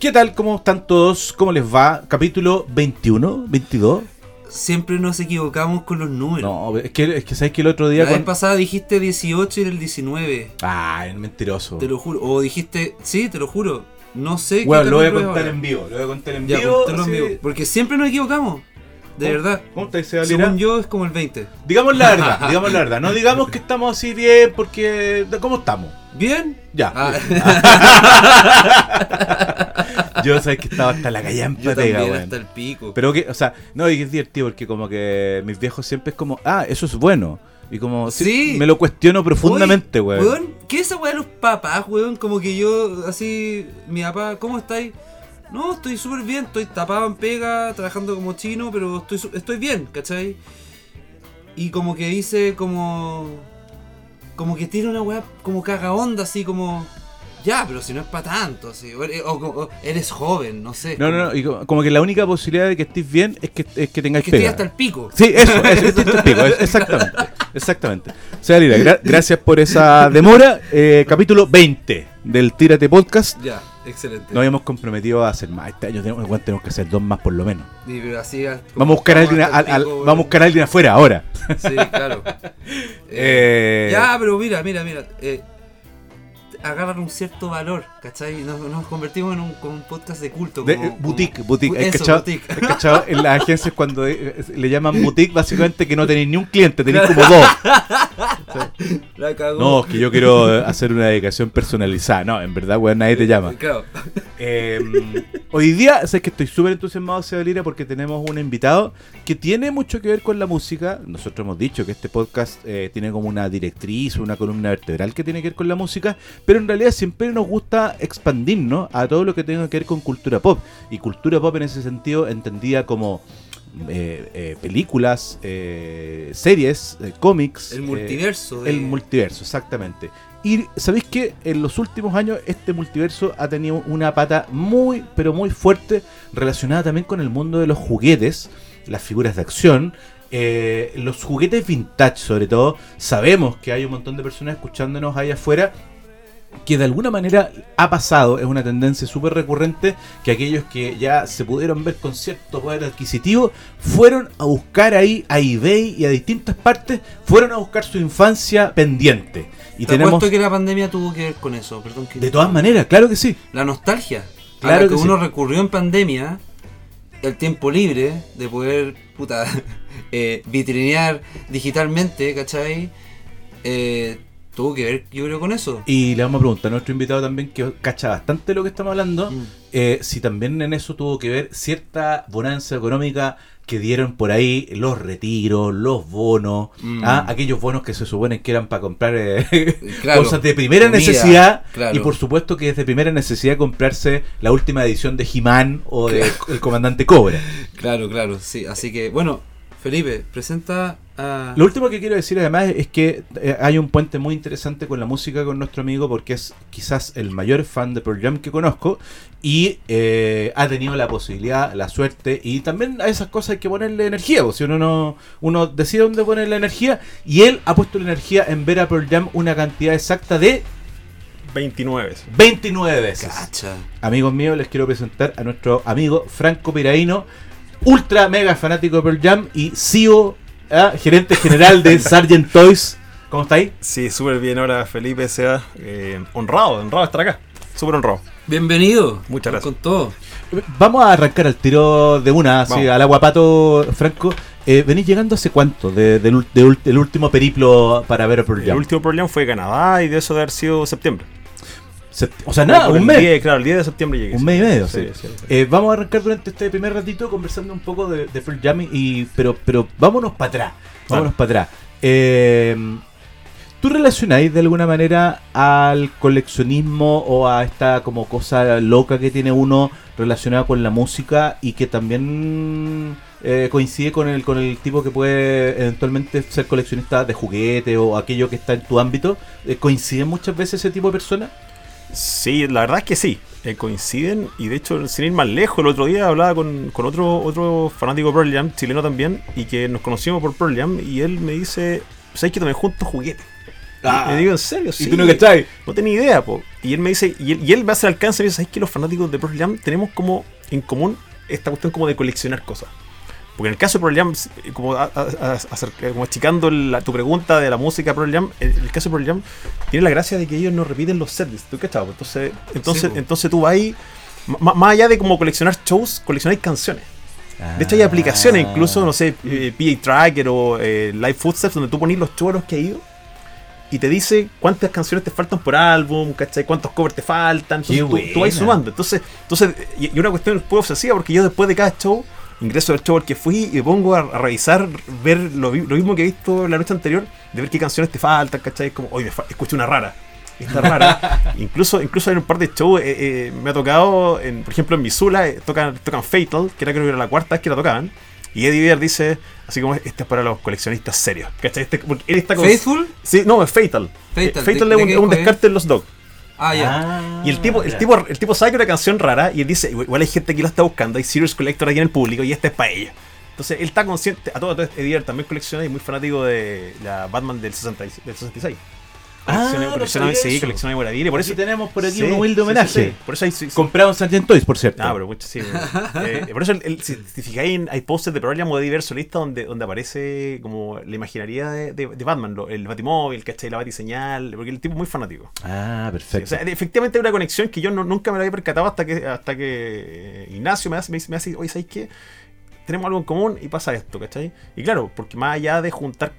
¿Qué tal? ¿Cómo están todos? ¿Cómo les va? Capítulo 21, 22. Siempre nos equivocamos con los números. No, es que, es que sabes que el otro día. La vez con- pasada dijiste 18 y era el 19. Ah, es mentiroso. Te lo juro. O dijiste, sí, te lo juro. No sé Bueno, qué lo voy a contar ahora. en vivo. Lo voy a contar en Ya, vivo. en. Porque siempre nos equivocamos. De ¿Cómo- verdad. ¿Cómo estáis, Seba Lira? Según yo es como el 20. Digamos la verdad, digamos la verdad. No digamos que estamos así bien porque. ¿Cómo estamos? ¿Bien? Ya. Ah, Yo sabes que estaba hasta la callampa yo pega, también weón. hasta el pico. Pero que, o sea, no, y que es divertido porque como que mis viejos siempre es como, ah, eso es bueno. Y como, sí, Sí. me lo cuestiono profundamente, weón. weón, ¿Qué es esa weá de los papás, weón? Como que yo, así, mi papá, ¿cómo estáis? No, estoy súper bien, estoy tapado en pega, trabajando como chino, pero estoy, estoy bien, ¿cachai? Y como que dice, como. Como que tiene una weá como caga onda, así como. Ya, pero si no es para tanto, así. O, o- eres joven, no sé. No, como- no, no, y como, como que la única posibilidad de que estés bien es que, es que tengáis Que estoy pega. hasta el pico. Sí, eso, eso, eso te explico, es- exactamente, exactamente. O sea, Lira, gra- gracias por esa demora. Eh, capítulo 20 del Tírate Podcast. Ya, excelente. Nos habíamos comprometido a hacer más. Este año tenemos, bueno, tenemos que hacer dos más por lo menos. Y, pero así, Vamos a buscar a alguien, hasta el al- al- pico, weón. vamos a buscar a alguien afuera ahora. Sí, claro. Eh, Ya, pero mira, mira, mira. Eh, agarran un cierto valor, ¿cachai? Nos, nos convertimos en un, podcast de culto. De- como- eh, boutique, como- boutique. ¿Has Eso, cachado? boutique. ¿Has cachado? En las agencias cuando eh, eh, le llaman boutique, básicamente que no tenéis ni un cliente, tenéis como dos. La cagó. No, es que yo quiero hacer una dedicación personalizada. No, en verdad, weón, nadie te llama. Claro. Eh, hoy día, sé que estoy súper entusiasmado, Sebalira, porque tenemos un invitado que tiene mucho que ver con la música. Nosotros hemos dicho que este podcast eh, tiene como una directriz, una columna vertebral que tiene que ver con la música, pero en realidad siempre nos gusta expandirnos a todo lo que tenga que ver con cultura pop. Y cultura pop en ese sentido entendida como eh, eh, películas, eh, series, cómics. El multiverso. de- el multiverso, exactamente. Y sabéis que en los últimos años este multiverso ha tenido una pata muy, pero muy fuerte relacionada también con el mundo de los juguetes, las figuras de acción, eh, los juguetes vintage sobre todo. Sabemos que hay un montón de personas escuchándonos ahí afuera que de alguna manera ha pasado, es una tendencia súper recurrente, que aquellos que ya se pudieron ver con cierto poder adquisitivo, fueron a buscar ahí a eBay y a distintas partes, fueron a buscar su infancia pendiente. Y Te tenemos... que la pandemia tuvo que ver con eso. Perdón, que- De todas maneras, claro que sí. La nostalgia. Claro a la que que, sí. uno recurrió en pandemia. El tiempo libre de poder, puta, eh, vitrinear digitalmente, ¿cachai? Eh, tuvo que ver, yo creo, con eso. Y le vamos a preguntar a nuestro invitado también, que cacha bastante lo que estamos hablando, Mm. eh, si también en eso tuvo que ver cierta bonanza económica que dieron por ahí los retiros, los bonos, Mm. ah, aquellos bonos que se suponen que eran para comprar eh, Claro, cosas de primera comida, necesidad claro. y por supuesto que es de primera necesidad comprarse la última edición de He-Man o de El Comandante Cobra. Claro, claro, sí. Así que, bueno, Felipe, presenta a. Lo último que quiero decir además es que eh, hay un puente muy interesante con la música con nuestro amigo porque es quizás el mayor fan de Pearl Jam que conozco y eh, ha tenido la posibilidad, la suerte y también a esas cosas hay que ponerle energía, pues, si uno no uno decide dónde poner la energía y él ha puesto la energía en ver a Pearl Jam una cantidad exacta de 29 veces. 29 veces. Cacha. Amigos míos, les quiero presentar a nuestro amigo Franco Piraíno, ultra mega fanático de Pearl Jam y CEO, ah, gerente general de Sargent Toys. ¿Cómo estáis? Sí, súper bien ahora Felipe sea eh, honrado, honrado de estar acá. Súper honrado. Bienvenido. Muchas gracias. Con todo. Vamos a arrancar al tiro de una, así, al aguapato, Franco. Eh, ¿Venís llegando hace cuánto de- del, ul- del último periplo para ver a Pearl El Jam? último problema fue Canadá y de eso de haber sido septiembre. O sea, nada, un el mes. 10, claro, el 10 de septiembre llegué. Un mes y medio, Sí, sí. sí, sí. Eh, vamos a arrancar durante este primer ratito conversando un poco de, de Pearl Jam, y, pero, pero vámonos para atrás. Vámonos para atrás. Eh, ¿Tú relacionáis de alguna manera al coleccionismo o a esta como cosa loca que tiene uno relacionada con la música y que también eh, coincide con el, con el tipo que puede eventualmente ser coleccionista de juguetes o aquello que está en tu ámbito? Eh, ¿Coinciden muchas veces ese tipo de personas? Sí, la verdad es que sí. eh, coinciden y de hecho, sin ir más lejos, el otro día hablaba con, con otro, otro fanático de Pearl Jam, chileno también, y que nos conocimos por Pearl Jam, y él me dice: ¿Sabes que también junto juguetes? Ah. Y le digo, ¿en serio? Y Sí. tú no cachai. No tenía idea, po. Y él me dice, y él, y él me hace el alcance y me dice, ¿sabes que los fanáticos de Pearl Jam tenemos como en común esta cuestión como de coleccionar cosas? Porque en el caso de Pearl Jam, eh, como, a- a- a- eh, como achicando la- tu pregunta de la música Pearl Jam, el, el caso de Pearl Jam tiene la gracia de que ellos no repiten los sets, ¿tú cachado? Entonces, entonces, po. entonces tú vas ahí, más allá de como coleccionar shows, coleccionáis canciones. De hecho, hay aplicaciones, Ah. incluso, no sé, eh, PA Tracker o eh, Live Footsteps, donde tú pones los shows a los que has ido y te dice cuántas canciones te faltan por álbum, ¿cachai? Cuántos covers te faltan. Entonces, tú, tú vas sumando. Entonces, entonces y, una cuestión muy obsesiva, porque yo después de cada show, ingreso al show al que fui y me pongo a, a revisar, ver lo, mismo que he visto la noche anterior, de ver qué canciones te faltan, ¿cachai? Como, oye, me escuché una rara. Está rara. incluso, incluso en un par de shows eh, eh, me ha tocado, en, por ejemplo en Missoula, eh, tocan, tocan Fatal, que era creo que era la cuarta vez que la tocaban. Y Eddie Vedder dice, así como, este es para los coleccionistas serios. ¿Cachai? Este, porque él está con... ¿Faithful? Sí, no, es Fatal. Fatal, Eh, Fatal ¿de- es un, es un descarte en los Dog. Ah, ya. Ah, Y el tipo, el tipo, el tipo sabe que una canción rara y él dice, igual hay gente que lo está buscando, hay Serious Collector aquí en el público y esta es para ellos. Entonces él está consciente, a todo esto Eddie Vedder también colecciona y muy fanático de la Batman del, 60 y- del 66. Ah, Colecciona, no colecciona, sabía sí, eso. memorabilia. Por eso tenemos por aquí Sí, un humilde homenaje. sí. Por eso hay. Comprado en Sargent Toys, por cierto. Ah, pero mucho, sí. Eh, por eso, el- el- si te fijáis, hay posters de o de diversos listas donde, donde aparece como la imaginaría de, de- de Batman, lo- el Batimóvil, ¿cachai? La Batiseñal, porque el tipo es muy fanático. Ah, perfecto. o sea, efectivamente hay una conexión que yo no- nunca me la había percatado hasta que hasta que eh, Ignacio me hace, me me hace, oye, ¿sabes qué? Tenemos algo en común y pasa esto, ¿cachai? Y claro, porque más allá de juntar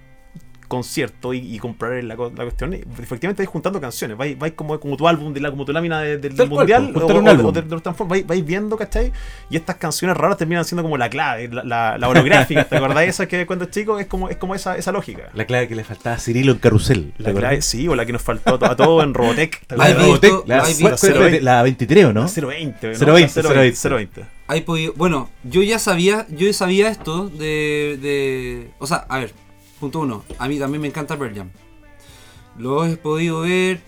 conciertos y, y comprar la, cuestión, efectivamente vais juntando canciones, vais, vais como, como tu álbum, de la, como tu lámina de- del cual, mundial, pues, o, juntar un o- álbum. o de, de los Transformers, vais, vais viendo, ¿cachai? Y estas canciones raras terminan siendo como la clave, la, la, la holográfica, ¿te acordás? Esa que cuando es chico es como, es como esa, esa lógica. La clave que le faltaba a Cirilo en Carrusel. ¿te La clave, sí, o la que nos faltó a, a todos en Robotech. ¿te acuerdas? Robotech, la, la he ¿cuál- visto. cuál- Cero espérate, veinte. la 23, ¿o no? 020, ¿no? 020, 020. 020. Hay podido- bueno, yo ya sabía, yo ya sabía esto de, de, o sea, a ver, punto uno, a mí también me encanta Pearl Jam. Lo he podido ver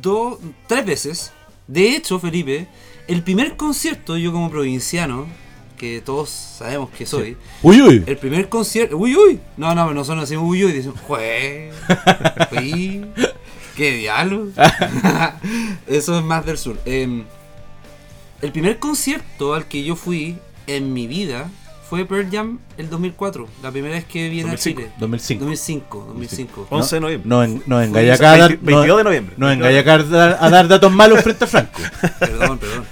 dos, tres veces. De hecho, Felipe, el primer concierto, yo como provinciano, que todos sabemos que soy, Uy, uy. el primer concierto, uy, uy, no, no, no son así, uy, uy, dicen, jue, uy, qué diablo. Eso es más del sur. Em, el primer concierto al que yo fui en mi vida fue Pearl Jam el 2004, la primera vez que 2005. a Chile. 2005. 2005, 2005. 11 de noviembre. No, en, no en Fue Gallacar. 20 22 de noviembre. No en Gallacar dar- a dar datos malos frente a Franco. Perdón, perdón.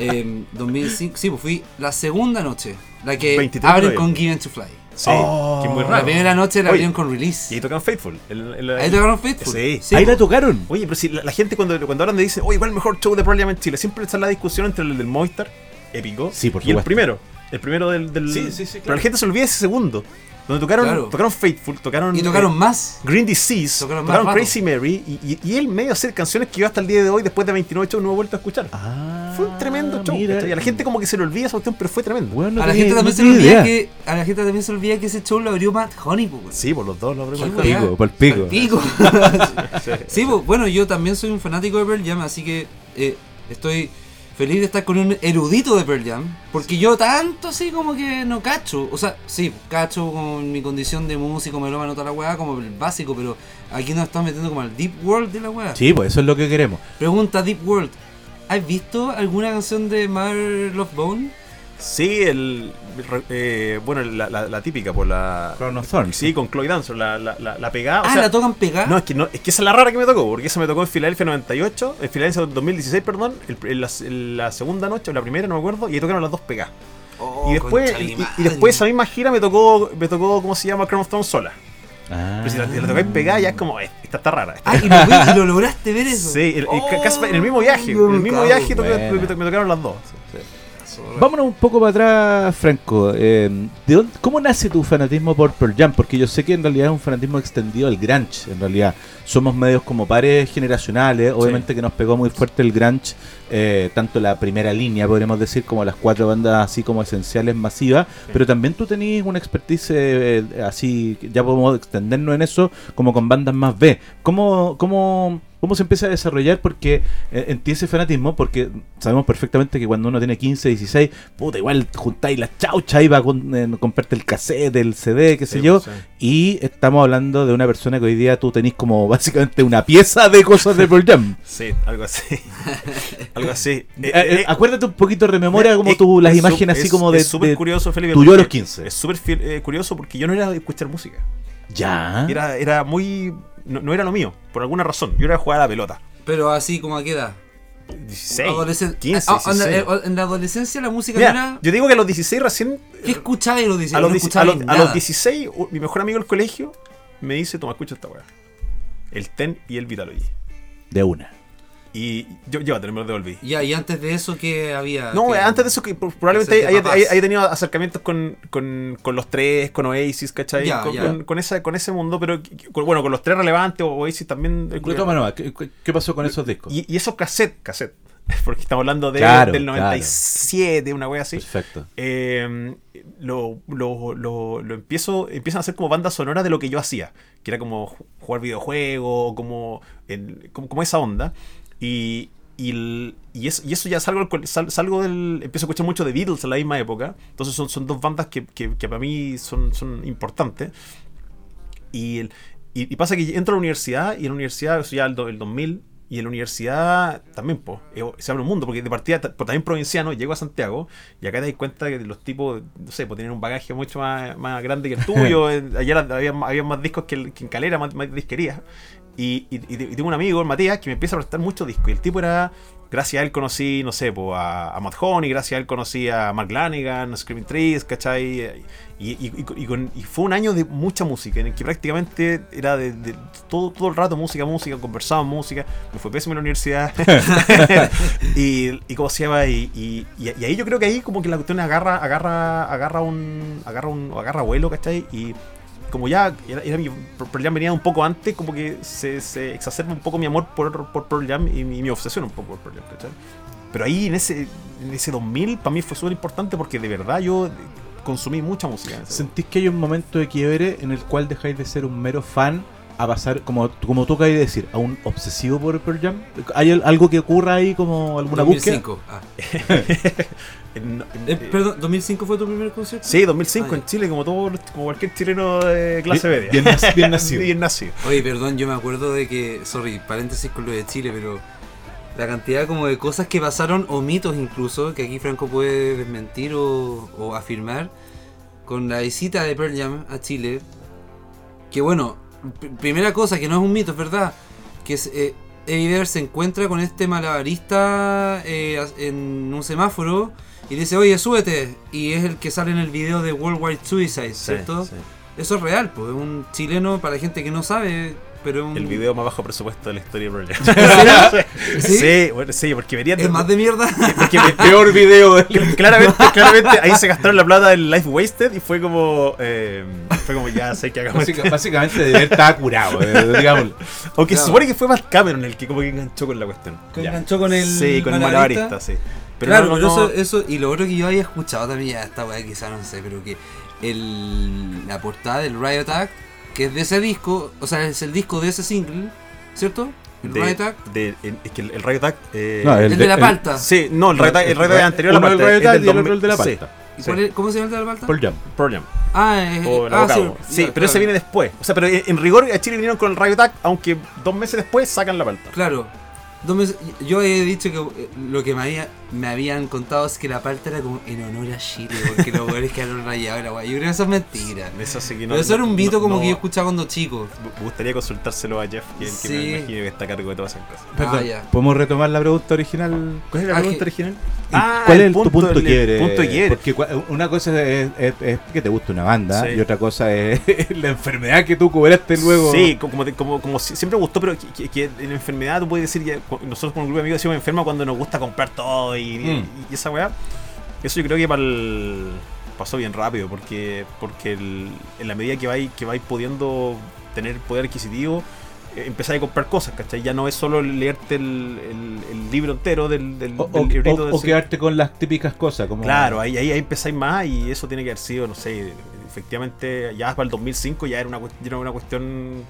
Em, 2005, sí, pues fui la segunda noche, la que 23 de abren con Given to Fly. Sí, Oh. que muy La raro. primera noche la abrieron con release. Y ahí tocan Faithful. El- el- Ahí tocaron Faithful. Sí. Ahí la pues. tocaron. Oye, pero si la, la gente cuando, cuando hablan de dice, oye, ¿cuál es el mejor show de Pearl Jam en Chile? Siempre está la discusión entre el del Movistar, épico, Sí, por y el primero. El primero del. del- Sí, sí, sí, Pero la gente se olvida ese segundo. Donde tocaron, Claro. tocaron Faithful, tocaron. Y tocaron eh, más. Green Disease, Tocaron tocaron, rato. Crazy Mary, y, y, y él medio hacer canciones que yo hasta el día de hoy, después de 29 shows, no he vuelto a escuchar. Ah, Fue un tremendo show. Y a la gente como que se le olvida esa cuestión, pero fue tremendo. Weón, no a la gente también no se le olvida idea. que a la gente también se olvida que ese show lo abrió Matt Honey, pues. Sí, por los dos lo abrimos. Qué Pico, weá. por pico. Pico. sí, pues, bueno, yo también soy un fanático de Pearl Jam, así que eh, estoy feliz de estar con un erudito de Pearl Jam, porque yo tanto así como que no cacho, o sea, sí, cacho con mi condición de músico, me lo va a notar la weá como el básico, pero aquí nos están metiendo como al deep world de la weá. Sí, pues eso es lo que queremos. Pregunta Deep World, ¿has visto alguna canción de Mother Love Bone? Sí, el. eh, bueno, la, la, la típica, por la. Crown of Thorns. Sí, con Chloe Dancer, la, la, la, la pegada. o ah, sea, la tocan pegada. No, es que, no, es que esa es la rara que me tocó, porque esa me tocó en Filadelfia 98, en Filadelfia 2016, perdón, el- en la, en la segunda noche, o la primera, no me acuerdo, y ahí tocaron las dos pegadas. Oh, y después, y, después esa misma gira me tocó, me tocó, ¿cómo se llama? Crown of Thorns sola. Ah. Pero si la, la tocáis pegada, ya es como, eh, esta está rara. Ah, y lo, vi- y lo lograste ver eso. Sí, el- el- Oh, casi en el mismo viaje, yo en el mismo viaje me, me tocaron las dos. sí. Vámonos un poco para atrás, Franco. Eh, ¿de dónde- ¿Cómo nace tu fanatismo por Pearl Jam? Porque yo sé que en realidad es un fanatismo extendido al grunge. En realidad somos medios como pares generacionales. Obviamente que nos pegó muy fuerte el grunge, eh, tanto la primera línea, podríamos decir, como las cuatro bandas así como esenciales, masivas. Pero también tú tenías una expertise eh, así, ya podemos extendernos en eso, como con bandas más B. ¿Cómo, cómo cómo se empieza a desarrollar porque eh, en ti ese fanatismo, porque sabemos perfectamente que cuando uno tiene 15, 16, puta, igual juntáis la chaucha y va a con, eh, comprarte el cassette, el CD, qué sé Sí, yo, pues, sí. y estamos hablando de una persona que hoy día tú tenés como básicamente una pieza de cosas de Pearl Jam. Sí, algo así. algo así. Eh, Eh, eh, acuérdate un poquito, rememora como tú las es imágenes así como de, Es súper de curioso, Felipe. tuyo a los porque 15. Es súper eh, curioso porque yo no era de escuchar música. Ya. Era, era muy. No, no era lo mío, por alguna razón. Yo era de jugar a la pelota. Pero así como a qué edad. 16, Adolescen- 15, Ah, onda, 16. eh, en la adolescencia la música Mira, no era. yo digo que a los 16 recién. ¿Qué escuchaba y los 16? A los, no 10 a, los, a los nada. 16, u- mi mejor amigo del colegio me dice: Toma, escucha esta weá. El Ten y el Vitalogy. De una. Y yo, llévatelo, me lo devolví. Ya, y antes de eso, ¿qué había? No, ¿Qué- antes de eso, que probablemente haya, papás. haya- haya tenido acercamientos con, con, con los tres, con Oasis, ¿cachai? Ya, con, ya. con- con esa, con ese mundo, pero con- bueno, con los tres relevantes, Oasis también. eh, Toma nomás, ¿qué, qué pasó con esos discos? y, y esos cassette, cassette, porque estamos hablando de, Claro, del claro. 97, una wea así. Perfecto. eh, lo, lo, lo, lo empiezo, empiezan a hacer como banda sonora de lo que yo hacía, que era como ju- jugar videojuegos, como, el- como, como esa onda. Y, y, y, es- y eso ya salgo, sal- salgo del. Empiezo a escuchar mucho de Beatles en la misma época. Entonces son, son dos bandas que, que- que para mí son, son importantes. Y, el- y, y pasa que entro a la universidad y en la universidad, eso ya el, do- el 2000, y en la universidad también, pues, se abre un mundo, porque de partida, ta- pues, también provinciano, llego a Santiago y acá te das cuenta que los tipos, no sé, pues tienen un bagaje mucho más, más grande que el tuyo. eh, Ayer había, había más discos que, que en Calera, más, más disquerías. Y, y- y tengo un amigo, el Matías, que me empieza a prestar muchos discos. Y el tipo era. Gracias a él conocí, no sé, pues, a, a Matt Honey, gracias a él conocí a Mark Lanigan, a Screaming Trees, ¿cachai? Y, y- con- fue un año de mucha música, en el que prácticamente era de, de todo, todo el rato música, música, conversábamos música. Me fue pésimo en la universidad. y, y cómo se llama, y ahí yo creo que ahí como que la cuestión agarra, agarra, agarra un. agarra un. agarra vuelo, ¿cachai? Y como ya era, era mi Pearl Jam venía un poco antes, como que se, se exacerba un poco mi amor por, por Pearl Jam y mi, mi obsesión un poco por Pearl Jam, ¿cachai? Pero ahí en ese, en ese 2000 para mí fue súper importante porque de verdad yo consumí mucha música. ¿Sentís que hay un momento de quiebre en el cual dejáis de ser un mero fan a pasar, como, como tú acabas de decir, a un obsesivo por Pearl Jam? ¿Hay al- algo que ocurra ahí como alguna 2005. Ah. En- en- Eh, perdón, ¿2005 fue tu primer concierto? Sí, 2005 Ah, ya. en Chile, como todo, como cualquier chileno de clase media. bien nac- bien nacido. Bien nacido. Oye, perdón, yo me acuerdo de que, sorry, paréntesis con lo de Chile, pero la cantidad como de cosas que pasaron, o mitos incluso, que aquí Franco puede desmentir o, o afirmar, con la visita de Pearl Jam a Chile, que bueno, primera cosa, que no es un mito, es verdad, que es, eh, Eddie se encuentra con este malabarista eh, en un semáforo y dice, oye, súbete, y es el que sale en el video de Worldwide Suicide, ¿cierto? Sí, sí. Eso es real, pues es un chileno para la gente que no sabe, pero es un... El video más bajo presupuesto de la historia de Pearl Jam. ¿Sí? sí, bueno, sí, porque venían Es más de mierda. porque me- Peor video. claramente, claramente ahí se gastaron la plata del Life Wasted y fue como eh, fue como ya sé que hagamos. Básica- básicamente de estado curado, eh, digámoslo. Aunque se Claro. supone que fue Matt Cameron el que como que enganchó con la cuestión. Que Ya. enganchó con el sí, con el malabarista. sí. Pero claro, no, pero no- Eso, eso, y lo otro que yo había escuchado también, ya esta weá quizá no sé, pero que el, la portada del Riot Attack, que es de ese disco, o sea, es el disco de ese single, ¿cierto? El de, Riot de- es que el, el Riot Attack eh, No, El, el de la el- palta. sí, no, el Riot Attack, el Riot anterior a la palta, Riot es Attack del y el 2000, otro el de la palta. ¿Y sí. cuál es- ¿Cómo se llama el de la palta? Pearl Jam. Pearl Jam. Ah, es, O la ah, sí, sí, pero ese claro. viene después. O sea, pero en, en rigor a Chile vinieron con el Riot Attack, aunque dos meses después sacan la palta. Claro. Yo he dicho que eh, lo que me, había- me habían contado es que la palta era como en honor a Chile, porque los jugadores quedaron rayados. Yo creo que eso es mentira. Eso sí que no. Pero eso era un mito no- como no- que yo escuchaba cuando chico. Me gustaría consultárselo a Jeff, que, es el que Sí. me imagino que está a cargo de todas esas cosas. Perdón, Ah. ¿podemos retomar la pregunta original? ¿Cuál es la Ah, pregunta que- original? ¿Cuál es el, tu punto el quiebre? punto quiebre. Porque una cosa es, es- es que te gusta una banda Sí. y otra cosa es la enfermedad que tú cubraste luego. Sí, co- como, como, como si- siempre me gustó, pero que, que- que en enfermedad tú puedes decir, cu- nosotros con un grupo de amigos decimos enferma cuando nos gusta comprar todo y, y- Mm. y esa weá. Eso yo creo que para el- pasó bien rápido, porque porque el- en la medida que vais que vais pudiendo tener poder adquisitivo, empezáis a comprar cosas, ¿cachai? Ya no es solo leerte el, el- el libro entero del, del, O, del librito o- del o quedarte con las típicas cosas. Como Claro, ahí, ahí, ahí empezáis más y eso tiene que haber sido, no sé, efectivamente ya para el 2005 ya era una, era una cuestión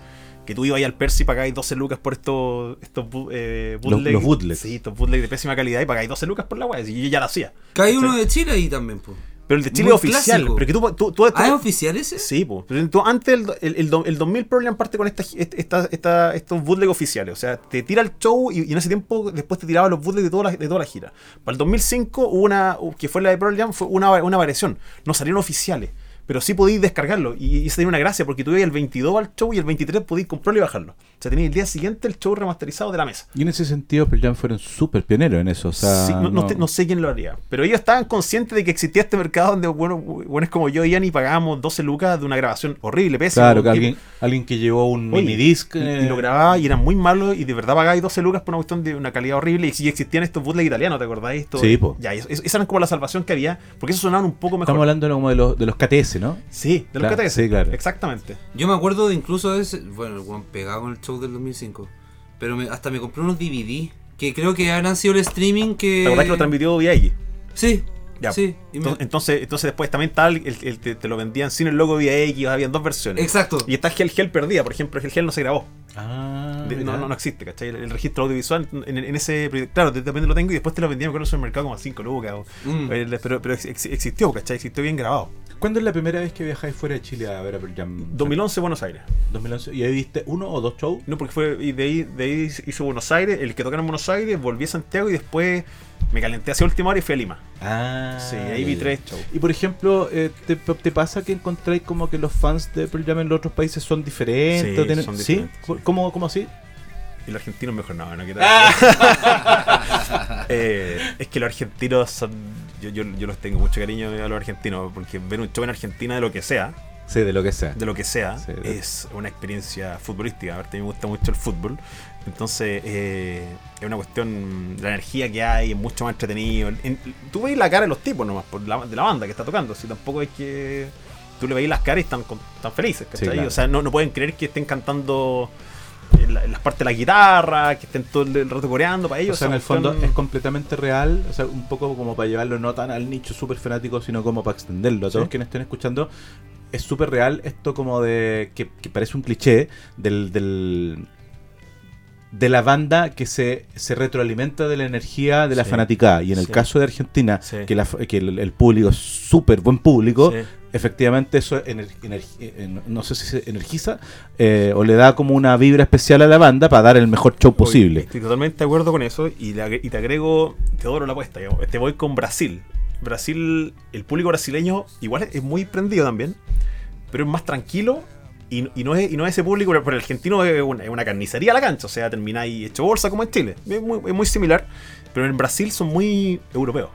que tú ibas ahí al Percy y pagáis 12 lucas por estos, estos eh, Los- bootleg- los bootlegs. Sí, estos bootlegs de pésima calidad y pagáis 12 lucas por la weá. Y yo ya la hacía. ¿Cachai? uno de Chile ahí también, pues. Pero el de Chile muy es oficial. clásico. Pero que tú, tú, tú- ¿Ah, es oficial ese? Sí, pues. Pero tú- antes el, el, el, el 2000 Pearl Jam parte con esta, esta, esta- estos bootleg oficiales. O sea, te tira el show y, y en ese tiempo después te tiraba los bootlegs de toda la, de toda la gira. Para el 2005 hubo una, que fue la de Pearl Jam, fue una, una variación. No salieron oficiales. Pero sí podéis descargarlo. Y, y eso tenía una gracia porque tú ibas el 22 al show y el 23 podéis comprarlo y bajarlo. O sea, tenías el día siguiente el show remasterizado de la mesa. Y en ese sentido, Pearl Jam fueron súper pioneros en eso. O sea, Sí, no, no no- te- no sé quién lo haría. Pero ellos estaban conscientes de que existía este mercado donde, bueno, buenos como yo y Ian y pagábamos 12 lucas de una grabación horrible, pésima. Claro, que alguien, alguien que llevó un Oye, minidisc. y, eh, y lo grababa y eran muy malos y de verdad pagáis 12 lucas por una cuestión de una calidad horrible y si existían estos bootleg italianos, ¿te acordáis? Esto, Sí, po. Ya, esa era como la salvación que había, porque eso sonaban un poco mejor. Estamos hablando como de los, de los KTS, ¿no? Sí, de los Claro, que te sí, claro. Exactamente. Yo me acuerdo de incluso de ese. Bueno, el weón pegado con el show del 2005. Pero me- hasta me compré unos DVD. Que creo que habrán sido el streaming que. ¿Te acordás que lo transmitió VIX? Sí. Ya. Sí. me- Entonces, entonces, después también tal, el, el- te, te lo vendían sin el logo VIX, habían dos versiones. Exacto. Y está Gel Gel perdida, por ejemplo, Gel Gel no se grabó. Ah, De- no, no, no existe, ¿cachai? El, el registro audiovisual en, en ese. Claro, de repente lo tengo y después te lo vendían, me acuerdo, en el supermercado como a 5 lucas. o- Mm. pero pero ex- ex- existió, ¿cachai? Existió bien grabado. ¿Cuándo es la primera vez que viajáis fuera de Chile a ver a Pearl Jam? 2011, Buenos Aires. 2011. ¿Y ahí viste uno o dos shows? No, porque fue. Y de ahí, de ahí hizo Buenos Aires, el que tocaron en Buenos Aires, volví a Santiago y después me calenté hacia última hora y fui a Lima. Ah, Sí, ahí vi tres shows. Y por ejemplo, eh, ¿te, te pasa que encontráis como que los fans de Pearl Jam en los otros países son diferentes? Sí, tienen- son diferentes, sí. ¿Cómo, ¿Cómo así? Y los argentinos mejor no, no quiero- Eh, es que los argentinos son. Yo, yo, yo los tengo mucho cariño a los argentinos, porque ver un show en Argentina de lo que sea, Sí, de lo que sea. de lo que sea, Sí, de- es una experiencia futbolística. Aparte, a mí me gusta mucho el fútbol. Entonces, eh, es una cuestión de la energía que hay, es mucho más entretenido. En- tú veis la cara de los tipos nomás, por la, de la banda que está tocando. Si tampoco es que tú le veis las caras y están, con- están felices, ¿cachai? claro. O sea, no, no pueden creer que estén cantando en, la- en las partes de la guitarra, que estén todo el rato coreando para ellos. o sea, en el fondo es completamente real, o sea, un poco como para llevarlo no tan al nicho súper fanático, sino como para extenderlo. A todos Sí. quienes estén escuchando, es súper real esto como de, que, que parece un cliché, del, del de la banda que se, se retroalimenta de la energía de la Sí. fanaticada. Y en el Sí. caso de Argentina, Sí. que, la- que el, el público es súper buen público. Efectivamente eso ener- ener- eh, no sé si se energiza eh, o le da como una vibra especial a la banda para dar el mejor show posible. Estoy totalmente de acuerdo con eso y, te agrego, te adoro la apuesta. digamos. Te voy con Brasil. Brasil, el público brasileño igual es muy prendido también, pero es más tranquilo y, y no, es, y no es ese público, pero el argentino es una, es una carnicería a la cancha, o sea, termináis hecho bolsa como en Chile. Es muy, es muy similar, pero en Brasil son muy europeos.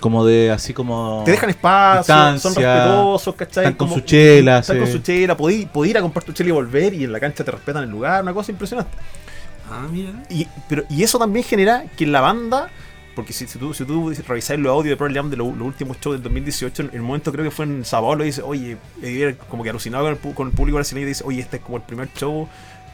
Como de así como... Te dejan espacio, son respetuosos, ¿cachai? están con Como- su chela, Están sí. con su chela, podí, podí ir a comprar tu chela y volver y en la cancha te respetan el lugar, una cosa impresionante. Ah, mira. Y, pero, y eso también genera que en la banda, porque si, si tú, si tú revisas los audios de Pearl Jam de los, los últimos shows del 2018, en el momento creo que fue en Sao Paulo, dice, oye, como que alucinado con el, pu- con el público brasileño, y dice, oye, este es como el primer show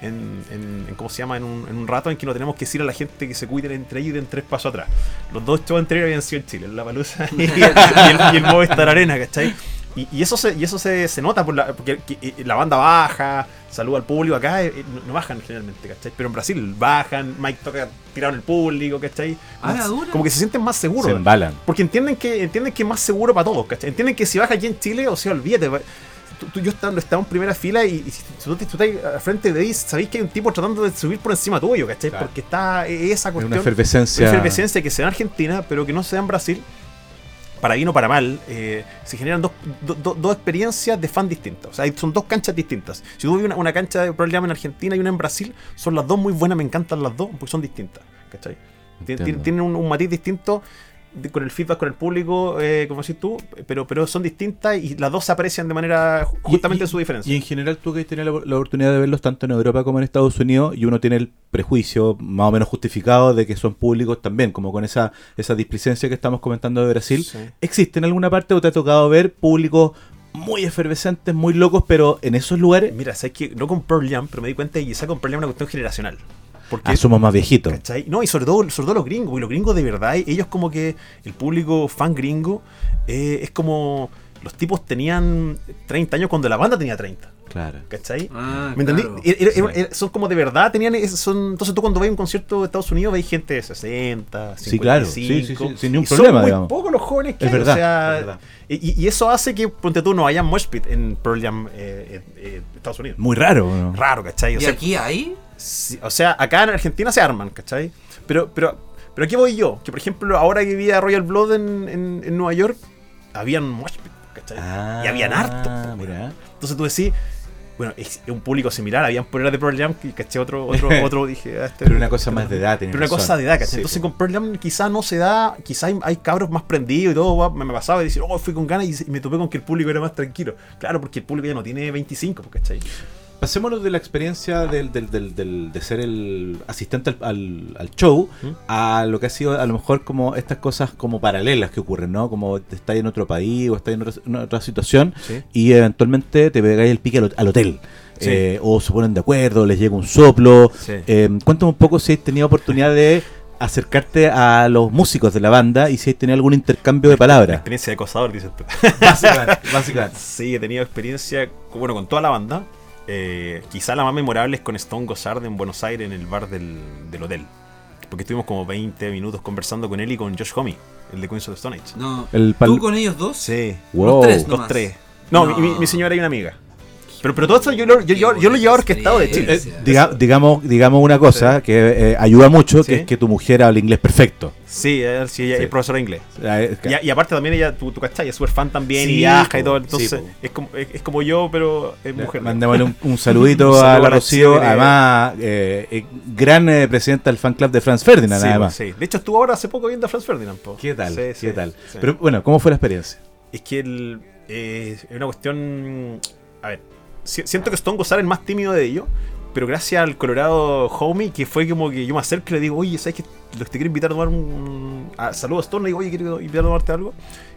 en, en, en- ¿cómo se llama? En un, en un rato en que no tenemos que decir a la gente que se cuiden entre ellos y den tres pasos atrás. Los dos shows anteriores habían sido en Chile, en La Palusa y, el, y el, y el Movistar Arena, ¿cachai? Y, y eso se, y eso se, se nota por la, porque que, eh, la banda baja, saluda al público acá, eh, no, no bajan generalmente, ¿cachai? Pero en Brasil bajan, Mike toca tirado en el público, ¿cachai? Ah, Más- la dura. como que se sienten más seguros. Se embalan. Porque entienden que, entienden que es más seguro para todos, ¿cachai? Entienden que si baja aquí en Chile, o sea, olvídate. Tú- tú- yo estaba, estaba en primera fila y, y si tú, tú estás al frente de ahí, sabéis que hay un tipo tratando de subir por encima tuyo, ¿cachai? Claro. Porque está eh, esa Es cuestión. una efervescencia. Una efervescencia que se da en Argentina, pero que no se da en Brasil. Para bien o para mal, eh, se generan dos, do- do- dos experiencias de fan distintas. O sea, son dos canchas distintas. Si tú ves una, una cancha de Jam en Argentina y una en Brasil, son las dos muy buenas, me encantan las dos, porque son distintas. ¿Cachai? Tienen un, un matiz distinto con el feedback con el público, eh, como decís tú, pero, pero son distintas y las dos se aprecian de manera ju- justamente Y- en su diferencia. Y en general tú que tenido la, la oportunidad de verlos tanto en Europa como en Estados Unidos y uno tiene el prejuicio más o menos justificado de que son públicos también, como con esa, esa displicencia que estamos comentando de Brasil. Sí. ¿Existe en alguna parte o te ha tocado ver públicos muy efervescentes, muy locos, pero en esos lugares Mira, sabes que no con Pearl Jam, pero me di cuenta que quizá con Pearl Jam es una cuestión generacional. Porque somos más viejitos? ¿Cachai? No, y sobre todo, sobre todo los gringos, y los gringos de verdad, ellos como que el público fan gringo eh, es como los tipos tenían 30 años cuando la banda tenía 30. Claro. ¿Cachai? Ah, ¿Me entendí? claro. Era- era- Sí. era- son como de verdad, tenían son, entonces tú cuando ves un concierto de Estados Unidos veis gente de 60, 55, Sí, claro. Sí, sí, sí, sin ningún y son problema, muy digamos. pocos los jóvenes que Es hay, verdad, o sea, es verdad. Y, y eso hace que, ponte tú, no haya mosh pit en Pearl Jam eh, eh, eh, Estados Unidos. Muy raro. ¿no? Raro, ¿cachai? O ¿Y sea, aquí hay? Sí, o sea, acá en Argentina se arman, ¿cachai? Pero, pero, pero aquí voy yo, que por ejemplo, ahora que vi a Royal Blood en, en, en Nueva York, habían mosh ¿cachai? y habían harto. Ah, po, mira. Entonces tú decís, bueno, es un público similar, habían poleras de Pearl Jam, que caché otro, otro, otro, dije, ah, este- Pero una cosa más de edad. Pero una razón. cosa de edad, ¿cachai? Sí, Entonces con Pearl Jam quizás no se da, quizás hay, hay cabros más prendidos y todo, me, me pasaba y decir, oh, fui con ganas y, me topé con que el público era más tranquilo. Claro, porque el público ya no tiene 25, ¿cachai? Pasémonos de la experiencia del, del- del- del- de ser el asistente al, al- al show ¿Mm? a lo que ha sido a lo mejor como estas cosas como paralelas que ocurren, ¿no? Como estás en otro país o estás en otra, en otra situación Sí. y eventualmente te pegáis el pique al, al hotel. Sí. Eh, o se ponen de acuerdo, les llega un soplo. Sí. Eh, cuéntame un poco si has tenido oportunidad de acercarte a los músicos de la banda y si has tenido algún intercambio de palabras. Experiencia de acosador, dices tú. básicamente, básicamente. Sí, he tenido experiencia, bueno, con toda la banda. Eh, quizá la más memorable es con Stone Gossard en Buenos Aires, en el bar del, del hotel. Porque estuvimos como 20 minutos conversando con él y con Josh Homme, el de Queens of the Stone Age. No. ¿Tú con ellos dos? Sí, Wow. Los tres los tres. No, mi- mi señora y una amiga. Pero, pero todo esto yo, lo- yo, yo, yo lo llevaba orquestado de Chile. experiencia. Eh, diga- digamos, digamos una cosa que eh, ayuda mucho, Sí. que es que tu mujer habla inglés perfecto. Sí, ella Sí. es profesora de inglés. Eh, Y, y aparte también ella, tu, tu cachai, es súper fan también y viaja y todo. Entonces, es, como, es, es como yo, pero es mujer. Mandémosle un, un saludito Un a la Rocío, además, eh, eh, gran eh, presidenta del fan club de Franz Ferdinand, además. sí. De hecho, estuvo ahora hace poco viendo a Franz Ferdinand. po. ¿Qué tal? ¿Qué tal? Pero bueno, ¿cómo fue la experiencia? Es que el, eh, es una cuestión. A ver, siento que Stone Gossard es el más tímido de ellos, pero gracias al Colorado Homie, que fue como que yo me acerco y le digo, oye, ¿sabes que te quiero invitar a tomar un. A, saludos a Stone, le digo, oye, quiero invitar a tomarte algo.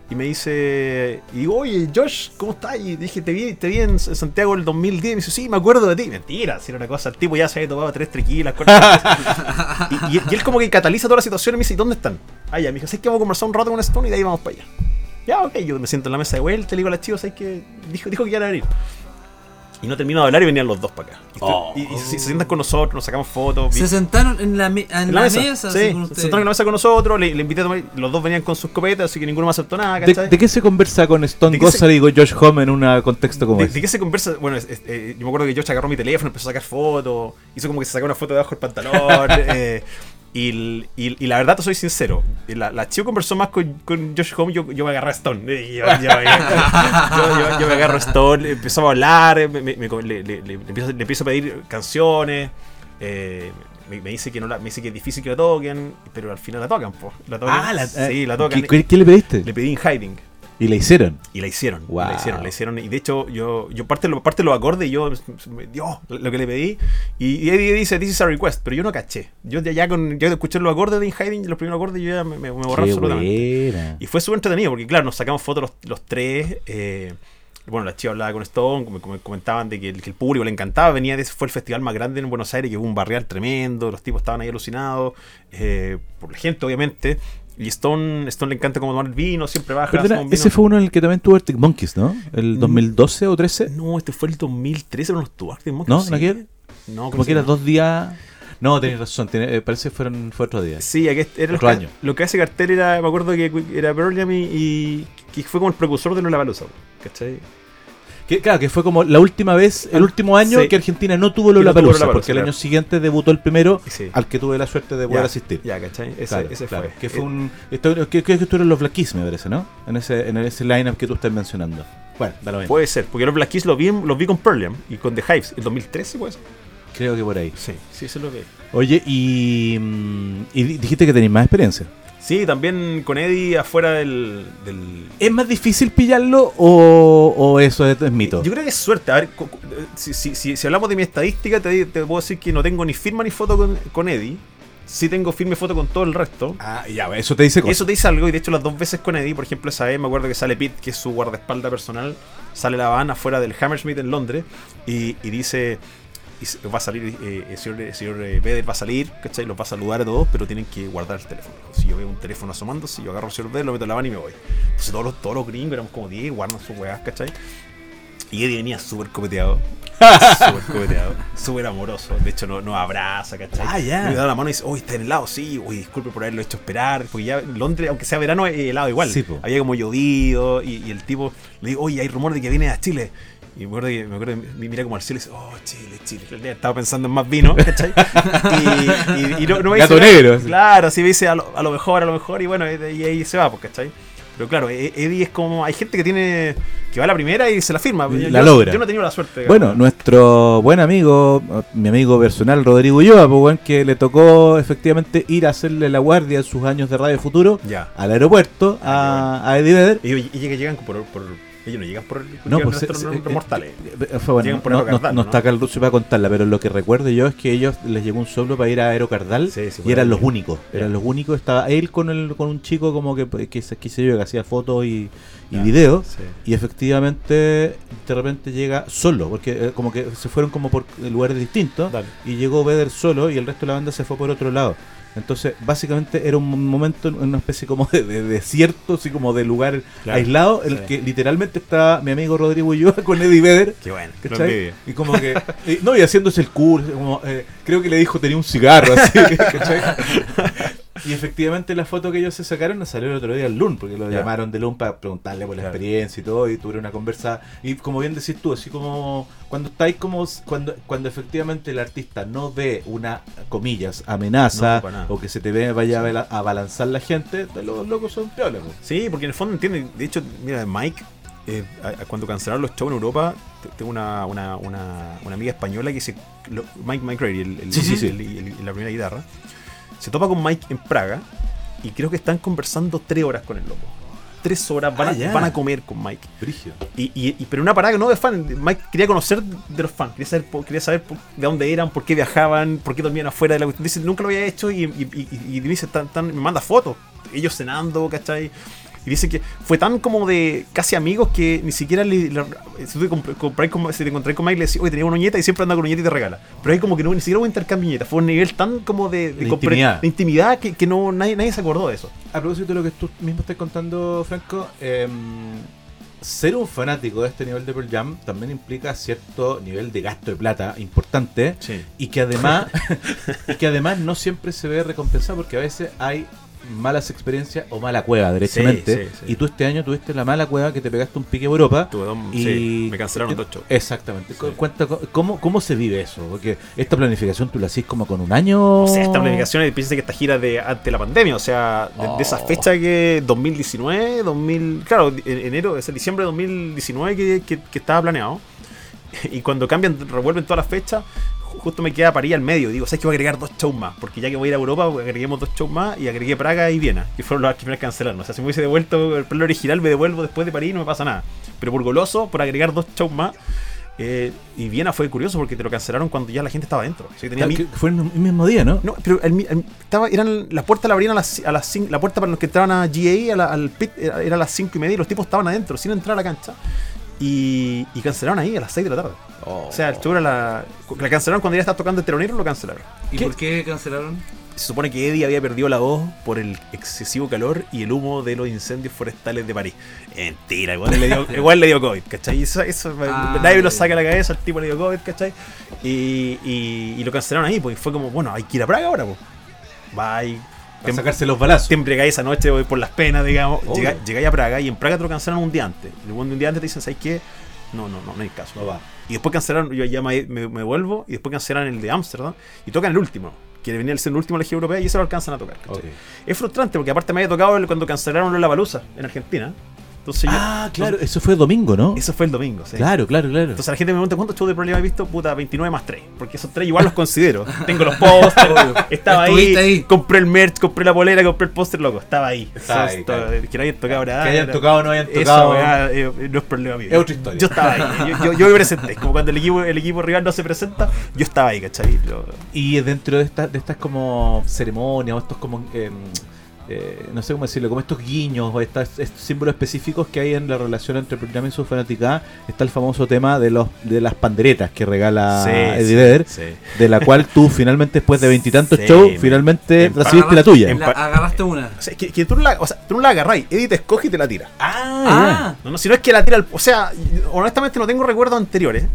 Y me dice, y digo, oye, Josh, ¿cómo estás? Y dije, te vi, te vi en Santiago el 2010. Y me dice, sí, me acuerdo de ti. Mentira, si era una cosa, el tipo ya se había tomado tres tequilas. y, y- y él como que cataliza toda la situación y me dice, ¿y dónde están? Ah, ya, me dijo, ¿sabes que vamos a conversar un rato con Stone y de ahí vamos para allá? Ya, ok, yo me siento en la mesa de vuelta, le digo a las chicas, ¿sabes que Dijo, dijo que iban a venir. Y no termino de hablar y venían los dos para acá. Y, Oh. y- y se, se sientan con nosotros, nos sacamos fotos. Se vi- sentaron en la, me- en en la la mesa, mesa, así sí, con se sentaron en la mesa con nosotros, le, le invité a tomar, los dos venían con sus copetas, así que ninguno me aceptó nada, ¿De, ¿cachai? de qué se conversa con Stone ¿De qué se- Gossard y con Josh Homme en un contexto como ¿De, ese? de qué se conversa? Bueno, es- es- eh, yo me acuerdo que Josh agarró mi teléfono, empezó a sacar fotos, hizo como que se sacó una foto debajo del pantalón. eh, y, el- y- y la verdad, te soy sincero, la, la conversó más con, con Josh Home, yo, yo me agarré a Stone. eh, Yo, yo- yo- me agarro a Stone, empezamos a hablar, eh, me, le, le- le empiezo, le empiezo a pedir canciones. eh, me, me dice que no la, me dice que es difícil que la toquen, pero al final la tocan, po. La tocan, Ah, la, sí, la tocan. ¿Qué, le pediste? Le pedí en hiding. Y le hicieron. Y la hicieron, Wow. la hicieron, la hicieron. Y de hecho, yo, yo parte, lo, parte los acordes y yo me dio lo que le pedí. Y, Eddie dice, this is a request, pero yo no caché. Yo ya, ya con, yo escuché los acordes de In Hiding, los primeros acordes, yo ya me, me, me borré Qué absolutamente. buena. Y fue súper entretenido, porque claro, nos sacamos fotos los, los tres. eh, bueno, la chica hablaba con Stone, como, como comentaban de que el, que el público le encantaba. Venía de, fue el festival más grande en Buenos Aires, que hubo un barrial tremendo, los tipos estaban ahí alucinados, eh, por la gente, obviamente. Y Stone, Stone le encanta como tomar el vino, siempre baja. Perdona, vino. ese fue uno en el que también tuvo Arctic Monkeys, ¿no? ¿El Mm. 2012 o 13? No, este fue el 2013, pero no estuvo Arctic Monkeys. ¿No? sí. ¿No? No, Como que era dos días. No, tenés razón, tenés- eh, parece que fueron, fue otro día. Sí, aquí era lo Otro que, año. lo que hace cartel era, me acuerdo que era Jam y, y que fue como el precursor de Lollapalooza, ¿cachai? Que, claro, que fue como la última vez, el último año Sí. que Argentina no tuvo Lollapalooza, porque el año siguiente debutó el primero Sí. al que tuve la suerte de poder Ya, asistir. Ya, ¿cachai? Ese, Claro, ese claro, fue. Que fue Eh, un. Esto, que, que, que estuvieron los Black Keys, me parece, ¿no? En ese, en ese lineup que tú estás mencionando. Bueno, da lo mismo. Puede ser, porque los Black Keys los vi, los vi con Pearl Jam y con The Hives, el 2013, pues. Creo que por ahí. Sí, sí, eso es lo que. Oye, y. mm, Y di- dijiste que tenéis más experiencia. Sí, también con Eddie afuera del. del... ¿Es más difícil pillarlo o, o eso es, es mito? Yo creo que es suerte. A ver, si, si, si, si hablamos de mi estadística, te, te puedo decir que no tengo ni firma ni foto con, con Eddie. Sí tengo firme y foto con todo el resto. Ah, ya, eso te dice cosas. eso te dice algo, y de hecho las dos veces con Eddie, por ejemplo, esa vez me acuerdo que sale Pete, que es su guardaespaldas personal, sale la van afuera del Hammersmith en Londres, y, y dice, y va a salir, eh, el señor, el señor eh, Vedder va a salir, ¿cachai? Los va a saludar a todos, pero tienen que guardar el teléfono. Si yo veo un teléfono asomándose, yo agarro al señor Vedder, lo meto en la van y me voy. Entonces todos los, todos los gringos, éramos como 10, guardan sus weas, ¿cachai? Y Eddie venía súper copeteado. Súper coqueteado, súper amoroso. De hecho, no- nos abraza, ¿cachai? Ah, ya. Me da la mano y dice, uy, está en helado, sí, uy, disculpe por haberlo hecho esperar. Porque ya Londres, aunque sea verano, es helado igual. Sí. Había como llovido y, y el tipo le digo, oye, hay rumor de que viene a Chile. Y me acuerdo que me acuerdo que me mira como al cielo y dice, oh, Chile, Chile. Estaba pensando en más vino, ¿cachai? Y, y- y no, no me Gato dice negro. Claro, así me dice a lo, a lo mejor, a lo mejor, y bueno, y, ahí se va, pues, ¿cachai? Pero claro, E- Eddie es como. Hay gente que tiene. que va a la primera y se la firma. Yo- La logra. Yo no he tenido la suerte. digamos. Bueno, nuestro buen amigo, mi amigo personal Rodrigo Ulloa, pues, que le tocó efectivamente ir a hacerle la guardia en sus años de Radio Futuro Ya. al aeropuerto Ah, a, a Eddie Vedder. Y, y, y que llegan por, por. Ellos no llegan por. No, llegan pues nuestros se- nombres eh, mortales. eh, fue bueno, por no, Aerocardal, no- no ¿no? está el Lucio para contarla, pero lo que recuerdo yo es que ellos les llegó un soplo para ir a Aerocardal Sí, sí, y eran los únicos. Eran los únicos. Estaba él con el, con un chico como que, que, se- qué sé yo, que hacía fotos y, y sí. Y efectivamente, de repente llega solo, porque eh, como que se fueron como por lugares distintos. Dale. Y llegó Vedder solo y el resto de la banda se fue por otro lado. Entonces, básicamente era un momento, en una especie como de, de desierto, así como de lugar Claro, aislado, en el que literalmente estaba mi amigo Rodrigo y yo con Eddie Vedder. Qué bueno. ¿cachai? Y como que, y- no, y haciéndose el curso, como, eh, creo que le dijo tenía un cigarro, así, ¿cachai? Y efectivamente la foto que ellos se sacaron nos salió el otro día al LUN, porque lo llamaron de LUN para preguntarle por la Claro. experiencia y todo, y tuvieron una conversa, y como bien decís tú, así como cuando estáis como, cuando, cuando efectivamente el artista no ve una, comillas, amenaza, No, o que se te ve vaya a bala- a balanzar la gente, los locos son po. Sí, porque en el fondo entienden. De hecho, mira, Mike, eh, cuando cancelaron los shows en Europa, te- tengo una, una, una, una amiga española que lo- Mike Mike Grady, el, el- Sí, sí, sí. el- el- el- la primera guitarra, se topa con Mike en Praga y creo que están conversando tres horas con el loco. Tres horas, van, Ah, a, van a comer con Mike. Brígido. Y, y- y- pero una parada que no de fan. Mike quería conocer de los fans, quería saber, quería saber de dónde eran, por qué viajaban, por qué dormían afuera de la cuestión. Dice, nunca lo había hecho y, y- dice, tan, tan- me manda fotos, ellos cenando, ¿cachai? Y dice que fue tan como de casi amigos que ni siquiera le. le- si, te con- si te encontré con Mike, le decís, oye, tenía una uñeta y siempre anda con uñeta y te regala. Pero ahí como que no, ni siquiera hubo intercambio de uñetas. Fue un nivel tan como de, De compre- intimidad. de intimidad que, que no, nadie, nadie se acordó de eso. A propósito de lo que tú mismo estás contando, Franco, em, ser un fanático de este nivel de Pearl Jam también implica cierto nivel de gasto de plata importante Sí. y que además y que además no siempre se ve recompensado porque a veces hay malas experiencias o mala cueva derechamente Sí, sí, sí. y tú este año tuviste la mala cueva que te pegaste un pique por Europa dos- y me cancelaron dos shows. exactamente cuenta cómo, cómo se vive eso porque esta planificación tú la hacís como con un año O sea, esta planificación, piensa que esta gira de ante la pandemia, o sea, de, de esa Oh. fecha que 2019, 2000, claro, en enero, es el diciembre de 2019 que, que- que estaba planeado. Y cuando cambian, revuelven todas las fechas, justo me queda París al medio. Digo, ¿sabes que voy a agregar dos shows más? Porque ya que voy a ir a Europa, agreguemos dos shows más y agregué Praga y Viena, que fueron primeras que cancelaron. O sea, si me hubiese devuelto el plan original, me devuelvo después de París, no me pasa nada. Pero por goloso, por agregar dos shows más. eh, y Viena fue curioso porque te lo cancelaron cuando ya la gente estaba dentro. O sea, que tenía Claro, mil- que fue el mismo día ¿no? no, pero el el- estaba, eran, la puerta la abrían a las, a las cin- la puerta para los que entraban a GA, a la- al pit, era, era a las 5 y media y los tipos estaban adentro, sin entrar a la cancha. Y, y cancelaron ahí a las 6 de la tarde. O sea, el era la. La cancelaron cuando ya estaba tocando el telonero, lo cancelaron. ¿Y ¿Qué? por qué cancelaron? Se supone que Eddie había perdido la voz por el excesivo calor y el humo de los incendios forestales de París. Mentira, igual le dio, igual le dio COVID, ¿cachai? Eso, eso Ah, nadie lo saca de la cabeza, el tipo le dio COVID, ¿cachai? Y, y, y lo cancelaron ahí, porque fue como, bueno, hay que ir a Praga ahora, pues. Bye. Para sacarse los balazos te embriagáis esa noche voy por las penas, digamos. Obvio. Llega- Llegáis a Praga y en Praga te lo cancelaron un día antes. Cuando un día antes te dicen, ¿sabes qué? No, no, no, no hay caso. no va Y después cancelaron, yo ya me, me, me vuelvo, y después cancelaron el de Ámsterdam, y tocan el último, que venía a ser el último de la gira europea, y eso lo alcanzan a tocar. Es frustrante, porque aparte me había tocado el- cuando cancelaron la Balusa en Argentina. Entonces yo- ah claro eso fue domingo ¿no? Eso fue el domingo, sí. Claro, claro, claro. Entonces la gente me pregunta cuántos shows de problema he visto, puta, 29 más 3. Porque esos tres igual los considero. Tengo los pósters, estaba ahí, ahí. compré el merch, compré la polera, compré el póster, loco, estaba ahí. Estaba ahí, claro. Que no hayan tocado nada. que hayan tocado o no hayan tocado. eh, eh, no es problema mío. Es otra historia. Yo estaba ahí. Yo, yo, yo me presenté. Es como cuando el equipo, el equipo rival no se presenta, yo estaba ahí, ¿cachai? Lo- Y dentro de estas de estas como ceremonias o estos como eh, eh, no sé cómo decirlo, como estos guiños o estos, estos símbolos específicos que hay en la relación entre Pearl y su fanaticada, está el famoso tema de los de las panderetas que regala Sí, Eddie Vedder, sí. de la cual tú finalmente después de veintitantos Sí, shows me- finalmente en- recibiste la tuya. la- agarraste una. O sea, que, que tú, no la, o sea, tú no la agarráis, Eddie te escoge y te la tira. Ah, Ah, No, no, si no es que la tira al. O sea, honestamente no tengo recuerdos anteriores.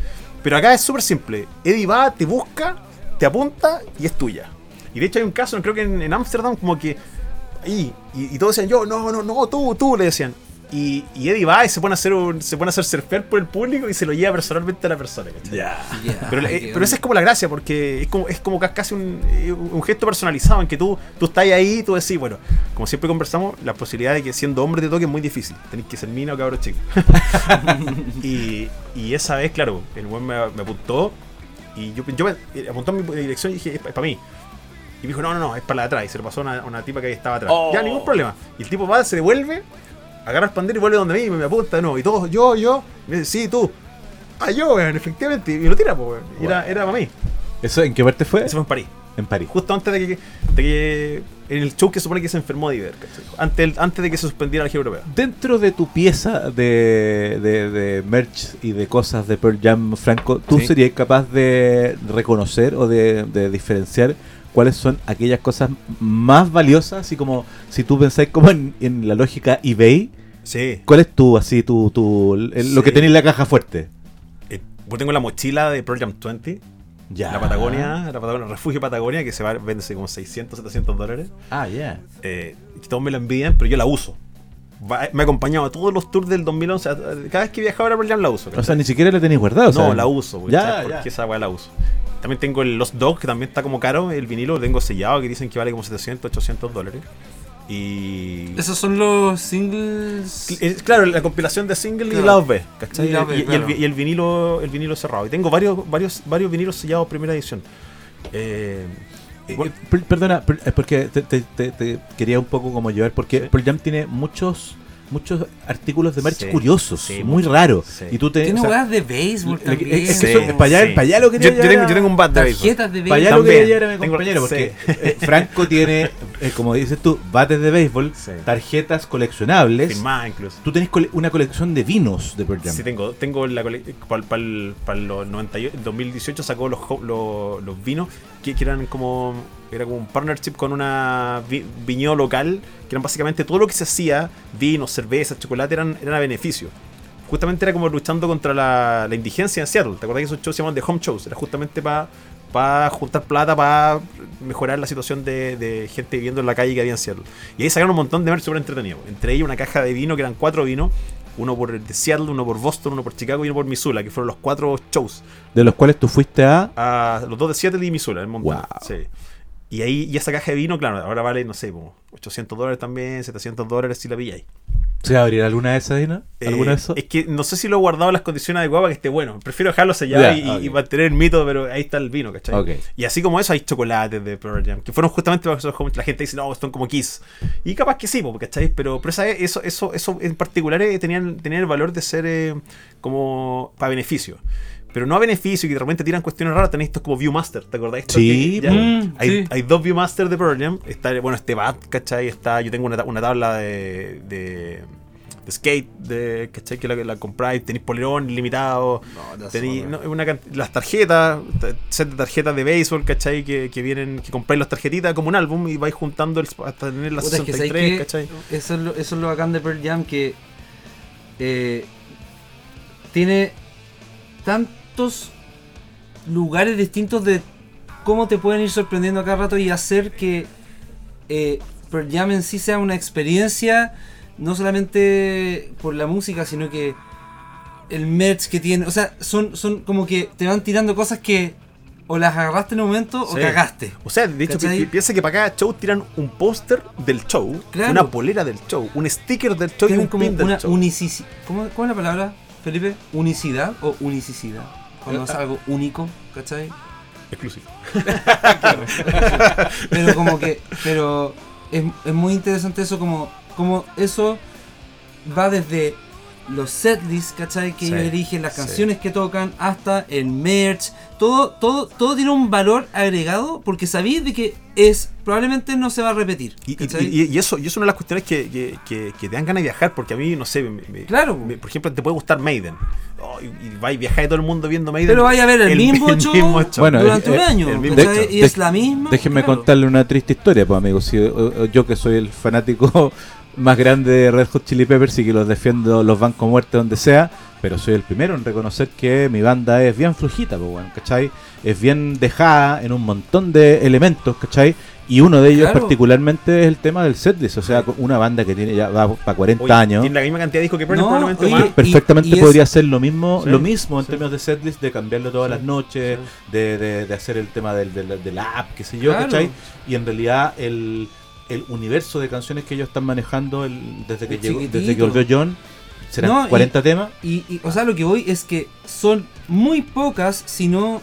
Pero acá es súper simple. Eddie va, te busca, te apunta y es tuya. Y de hecho hay un caso, creo que en en Ámsterdam, como que. Y, y todos decían, yo, no, no, no, tú, tú, le decían. Y, y Eddie va y se pone a hacer un, se pone a hacer surfear por el público y se lo lleva personalmente a la persona, ¿cachai? Ya, Pero, eh, pero esa es como la gracia, porque es como, es como ca- casi un, eh, un gesto personalizado en que tú, tú estás ahí y tú decís, bueno, como siempre conversamos, la posibilidad de que siendo hombre te toque es muy difícil. Tenés que ser mina o cabro chico. y, y esa vez, claro, el buen me, me apuntó y yo, yo me eh, apuntó en mi dirección y dije, es, para mí. Y me dijo, no, no, no, es para la de atrás. Y se lo pasó a una, una tipa que estaba atrás. Oh. Ya, ningún problema. Y el tipo va, se devuelve, agarra el pandero y vuelve donde mí y me, apunta de nuevo. Y todos, yo, yo. Y me dice, sí, tú. Ah, yo, weón, efectivamente. Y lo tira, pues, weón. Era, era para mí. ¿Eso en qué parte fue? Eso fue en París. En París. Justo antes de que, de que- En el show que supone que se enfermó Diver. Antes, antes de que se suspendiera la gira europea. Dentro de tu pieza de, de, de merch y de cosas de Pearl Jam, Franco, ¿tú Sí. serías capaz de reconocer o de, de diferenciar cuáles son aquellas cosas más valiosas? Así como si tú pensás como en, en la lógica eBay, Sí. ¿cuál es tu, así, tu, tu, el- lo que tenés en la caja fuerte? Eh, yo tengo la mochila de Jam 20. Ya. La Patagonia, la Patagonia, Refugio Patagonia, que se va, vende como 600, 700 dólares. Ah, ya. Eh, y todos me la envidian, pero yo la uso. Va- me ha acompañado a todos los tours del 2011. a- a- Cada vez que viajaba a Jam la uso. O sea, ni siquiera la tenéis guardada. no, la uso. porque, Ya, ya. Porque esa weá la uso. También tengo el Lost Dog, que también está como caro. El vinilo lo tengo sellado, que dicen que vale como 700, 800 dólares. Y. Esos son los singles. Eh, Claro, la compilación de single y Claro. lado B, ¿cachai? Y lado B, y, y el, y vinilo el vinilo cerrado. Y tengo varios varios varios vinilos sellados primera edición. Eh, Eh, bueno, perdona, per- es porque te, te- te- te quería un poco como llevar, porque Sí. Pearl Jam tiene muchos muchos artículos de merch Sí, curiosos, sí, muy raros. sí. Y tú te, Tiene o sea, weas de béisbol también. es que Sí, eso- para allá, sí. para allá lo quería yo, tengo, a- yo tengo un bat de béisbol. Tarjetas de Para allá lo quería También. llevar a mi Tengo- compañero, porque sí. eh, Franco tiene, eh, como dices tú, bates de béisbol, Sí. tarjetas coleccionables. Firmada incluso. Tú tenés cole- una colección de vinos de Pearl Jam. Sí, tengo, tengo la para los 98, el 2018 sacó los, los, los vinos que, que eran como era como un partnership con una vi- viñedo local, que eran básicamente todo lo que se hacía, vinos, cervezas, chocolate, eran, eran a beneficio. Justamente era como luchando contra la, la indigencia en Seattle. ¿Te acuerdas que esos shows se llaman The Home Shows? Era justamente para juntar plata, para mejorar la situación de, de gente viviendo en la calle que había en Seattle. Y ahí sacaron un montón de merch súper entretenido. Entre ellos una caja de vino, que eran cuatro vinos. Uno por de Seattle, uno por Boston, uno por Chicago y uno por Missoula, que fueron los cuatro shows. De los cuales tú fuiste a. A los dos de Seattle y Missoula, en Montana. Wow. Sí. Y ahí, y esa caja de vino, claro, ahora vale, no sé, como 800 dólares también, 700 dólares si la pilláis. ¿Se va a abrir alguna de esas, Dina? ¿Alguna Eh, de esas? Es que no sé si lo he guardado en las condiciones adecuadas para que esté bueno. Prefiero dejarlo sellado y, mantener el mito, pero ahí está el vino, ¿cachai? Y así como eso, hay chocolates de Pearl Jam, que fueron justamente para eso, como la gente dice, no, son como Kiss. Y capaz que sí, ¿cachai? Pero, pero esa- eso, eso, eso en particular eh, tenían, tenían el valor de ser eh, como para beneficio. Pero no a beneficio, que de repente tiran cuestiones raras, tenéis estos como Viewmaster, ¿te acordáis? Sí, que-. Mm, hay, sí. hay dos Viewmaster de Pearl Jam. Está, bueno, este bat, ¿cachai? Está, yo tengo una, una tabla de, de, de skate, de, ¿cachai? Que la, la compráis, tenéis polerón ilimitado. No, Tenéis no, una las tarjetas, ta- set de tarjetas de béisbol, ¿cachai? Que, que vienen, que compráis las tarjetitas como un álbum y vais juntando el- hasta tener las Puta, es que 63, ¿sabes qué? ¿cachai? Eso es, lo, eso es lo bacán de Pearl Jam que eh, tiene tantos lugares distintos de cómo te pueden ir sorprendiendo a cada rato y hacer que eh, Pearl Jam en sí sea una experiencia no solamente por la música sino que el merch que tiene o sea son, son como que te van tirando cosas que o las agarraste en un momento o Sí. cagaste O sea, de hecho, piensa que para cada show tiran un póster del show, Claro. una polera del show, un sticker del show y tienen un como pin del una show. ¿Cómo, ¿Cuál es la palabra, Felipe? ¿Unicidad o unicidad? Cuando Eh, es algo único, ¿cachai? Exclusivo. Pero como que. Pero es, es muy interesante eso, como, como eso va desde los setlists, ¿cachai? Que Sí, ellos eligen, las sí. canciones que tocan, hasta el merch. Todo, todo, todo tiene un valor agregado porque sabéis de que es. Probablemente no se va a repetir. Y, eso, y eso es una de las cuestiones que, que, que- que te dan ganas de viajar, porque a mí, no sé, me- me- Claro. me- por ejemplo, te puede gustar Maiden. Oh, y, y vais a viajar todo el mundo viendo Maiden. Pero vaya a ver el, mismo, el show mismo show. Bueno, durante eh, un eh, año. el mismo ¿cachai? show. y es la misma. Déjenme claro. contarle una triste historia, pues amigos. Si, yo que soy el fanático más grande de Red Hot Chili Peppers y que los defiendo, los bancos muertos donde sea, pero soy el primero en reconocer que mi banda es bien flujita, pues, bueno, ¿cachai? Es bien dejada en un montón de elementos, ¿cachai? Y uno de ellos Claro. particularmente es el tema del setlist, o sea, una banda que tiene ya va para 40 Oye, años. Tiene la misma cantidad de discos que Burner, No, probablemente oye, más. y- perfectamente y podría ser lo mismo Sí, lo mismo en sí. términos de setlist de cambiarlo todas las noches de, de- de hacer el tema del, del, del app qué sé yo Claro. ¿cachai? y en realidad el, el universo de canciones que ellos están manejando el- desde que llegó desde que volvió John serán No, y- 40 temas Y, y, o sea, lo que voy es que son muy pocas, si no.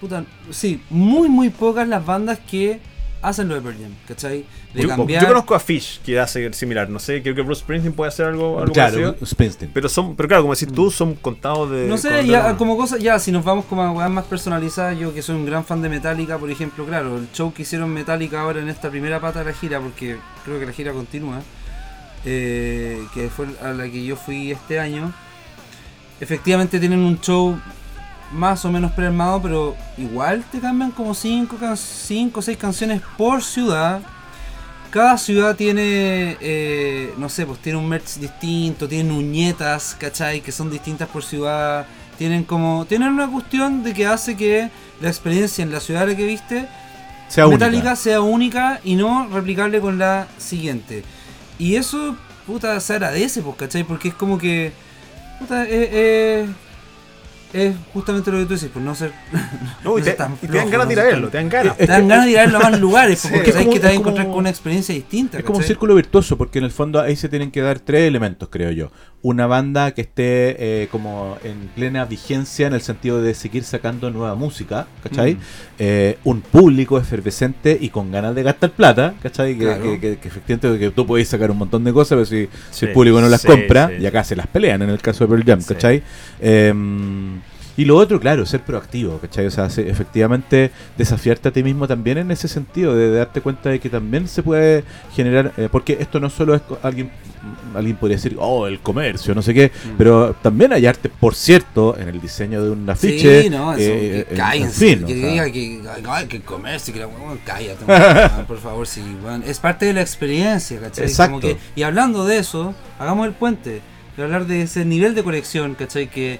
Puta, sí, muy, muy pocas las bandas que hacen lo de Pearl Jam, ¿cachai? De Yo, cambiar. yo conozco a Fish, que hace similar. No sé, creo que Bruce Springsteen puede hacer algo, algo claro parecido. Springsteen Pero, son, pero claro, como decís tú, son contados de. No sé, ya, como cosas, ya, si nos vamos como a weas más personalizadas, yo que soy un gran fan de Metallica, por ejemplo, claro, el show que hicieron Metallica ahora en esta primera pata de la gira, porque creo que la gira continúa, eh, que fue a la que yo fui este año, efectivamente tienen un show más o menos prearmado, pero igual te cambian como 5 cinco o 6 canciones por ciudad. Cada ciudad tiene, eh, no sé, pues tiene un merch distinto, tienen uñetas, ¿cachai? Que son distintas por ciudad. Tienen como, tienen una cuestión de que hace que la experiencia en la ciudad a la que viste, sea Metallica única sea única y no replicable con la siguiente. Y eso, puta, se agradece, pues, ¿cachai? Porque es como que, puta, eh, eh, es justamente lo que tú dices, pues no ser... No, y te, y dan ganas de ir a verlo, tan- te dan ganas. Te dan ganas de ir a verlo a más lugares, Sí. porque Es sabes como- que te vas a encontrar con una experiencia distinta. Es como un círculo virtuoso, porque en el fondo ahí se tienen que dar tres elementos, creo yo. Una banda que esté eh, como en plena vigencia en el sentido de seguir sacando nueva música, ¿cachai? Mm. Eh, un público efervescente y con ganas de gastar plata, ¿cachai? Que, Claro. que- que- que efectivamente que tú podés sacar un montón de cosas, pero si, si el público no las sí, compra, sí, y acá sí. se las pelean en el caso de Pearl Jam, Sí. ¿cachai? Em, y lo otro, claro, ser proactivo, ¿cachai? O sea, se- efectivamente desafiarte a ti mismo también en ese sentido, de, darte cuenta de que también se puede generar, eh, porque esto no solo es alguien, alguien podría decir, oh, el comercio, no sé qué, Mm. pero también hay arte, por cierto, en el diseño de un afiche. Sí, no, eso, eh, que en- cállense, en fin, que o sea. diga que, ay, que comercio, que la weón, cállate, weón, por favor, sí, weón. es parte de la experiencia, ¿cachai? Exacto. Como que- y hablando de eso, hagamos el puente, de hablar de ese nivel de conexión, ¿cachai? Que,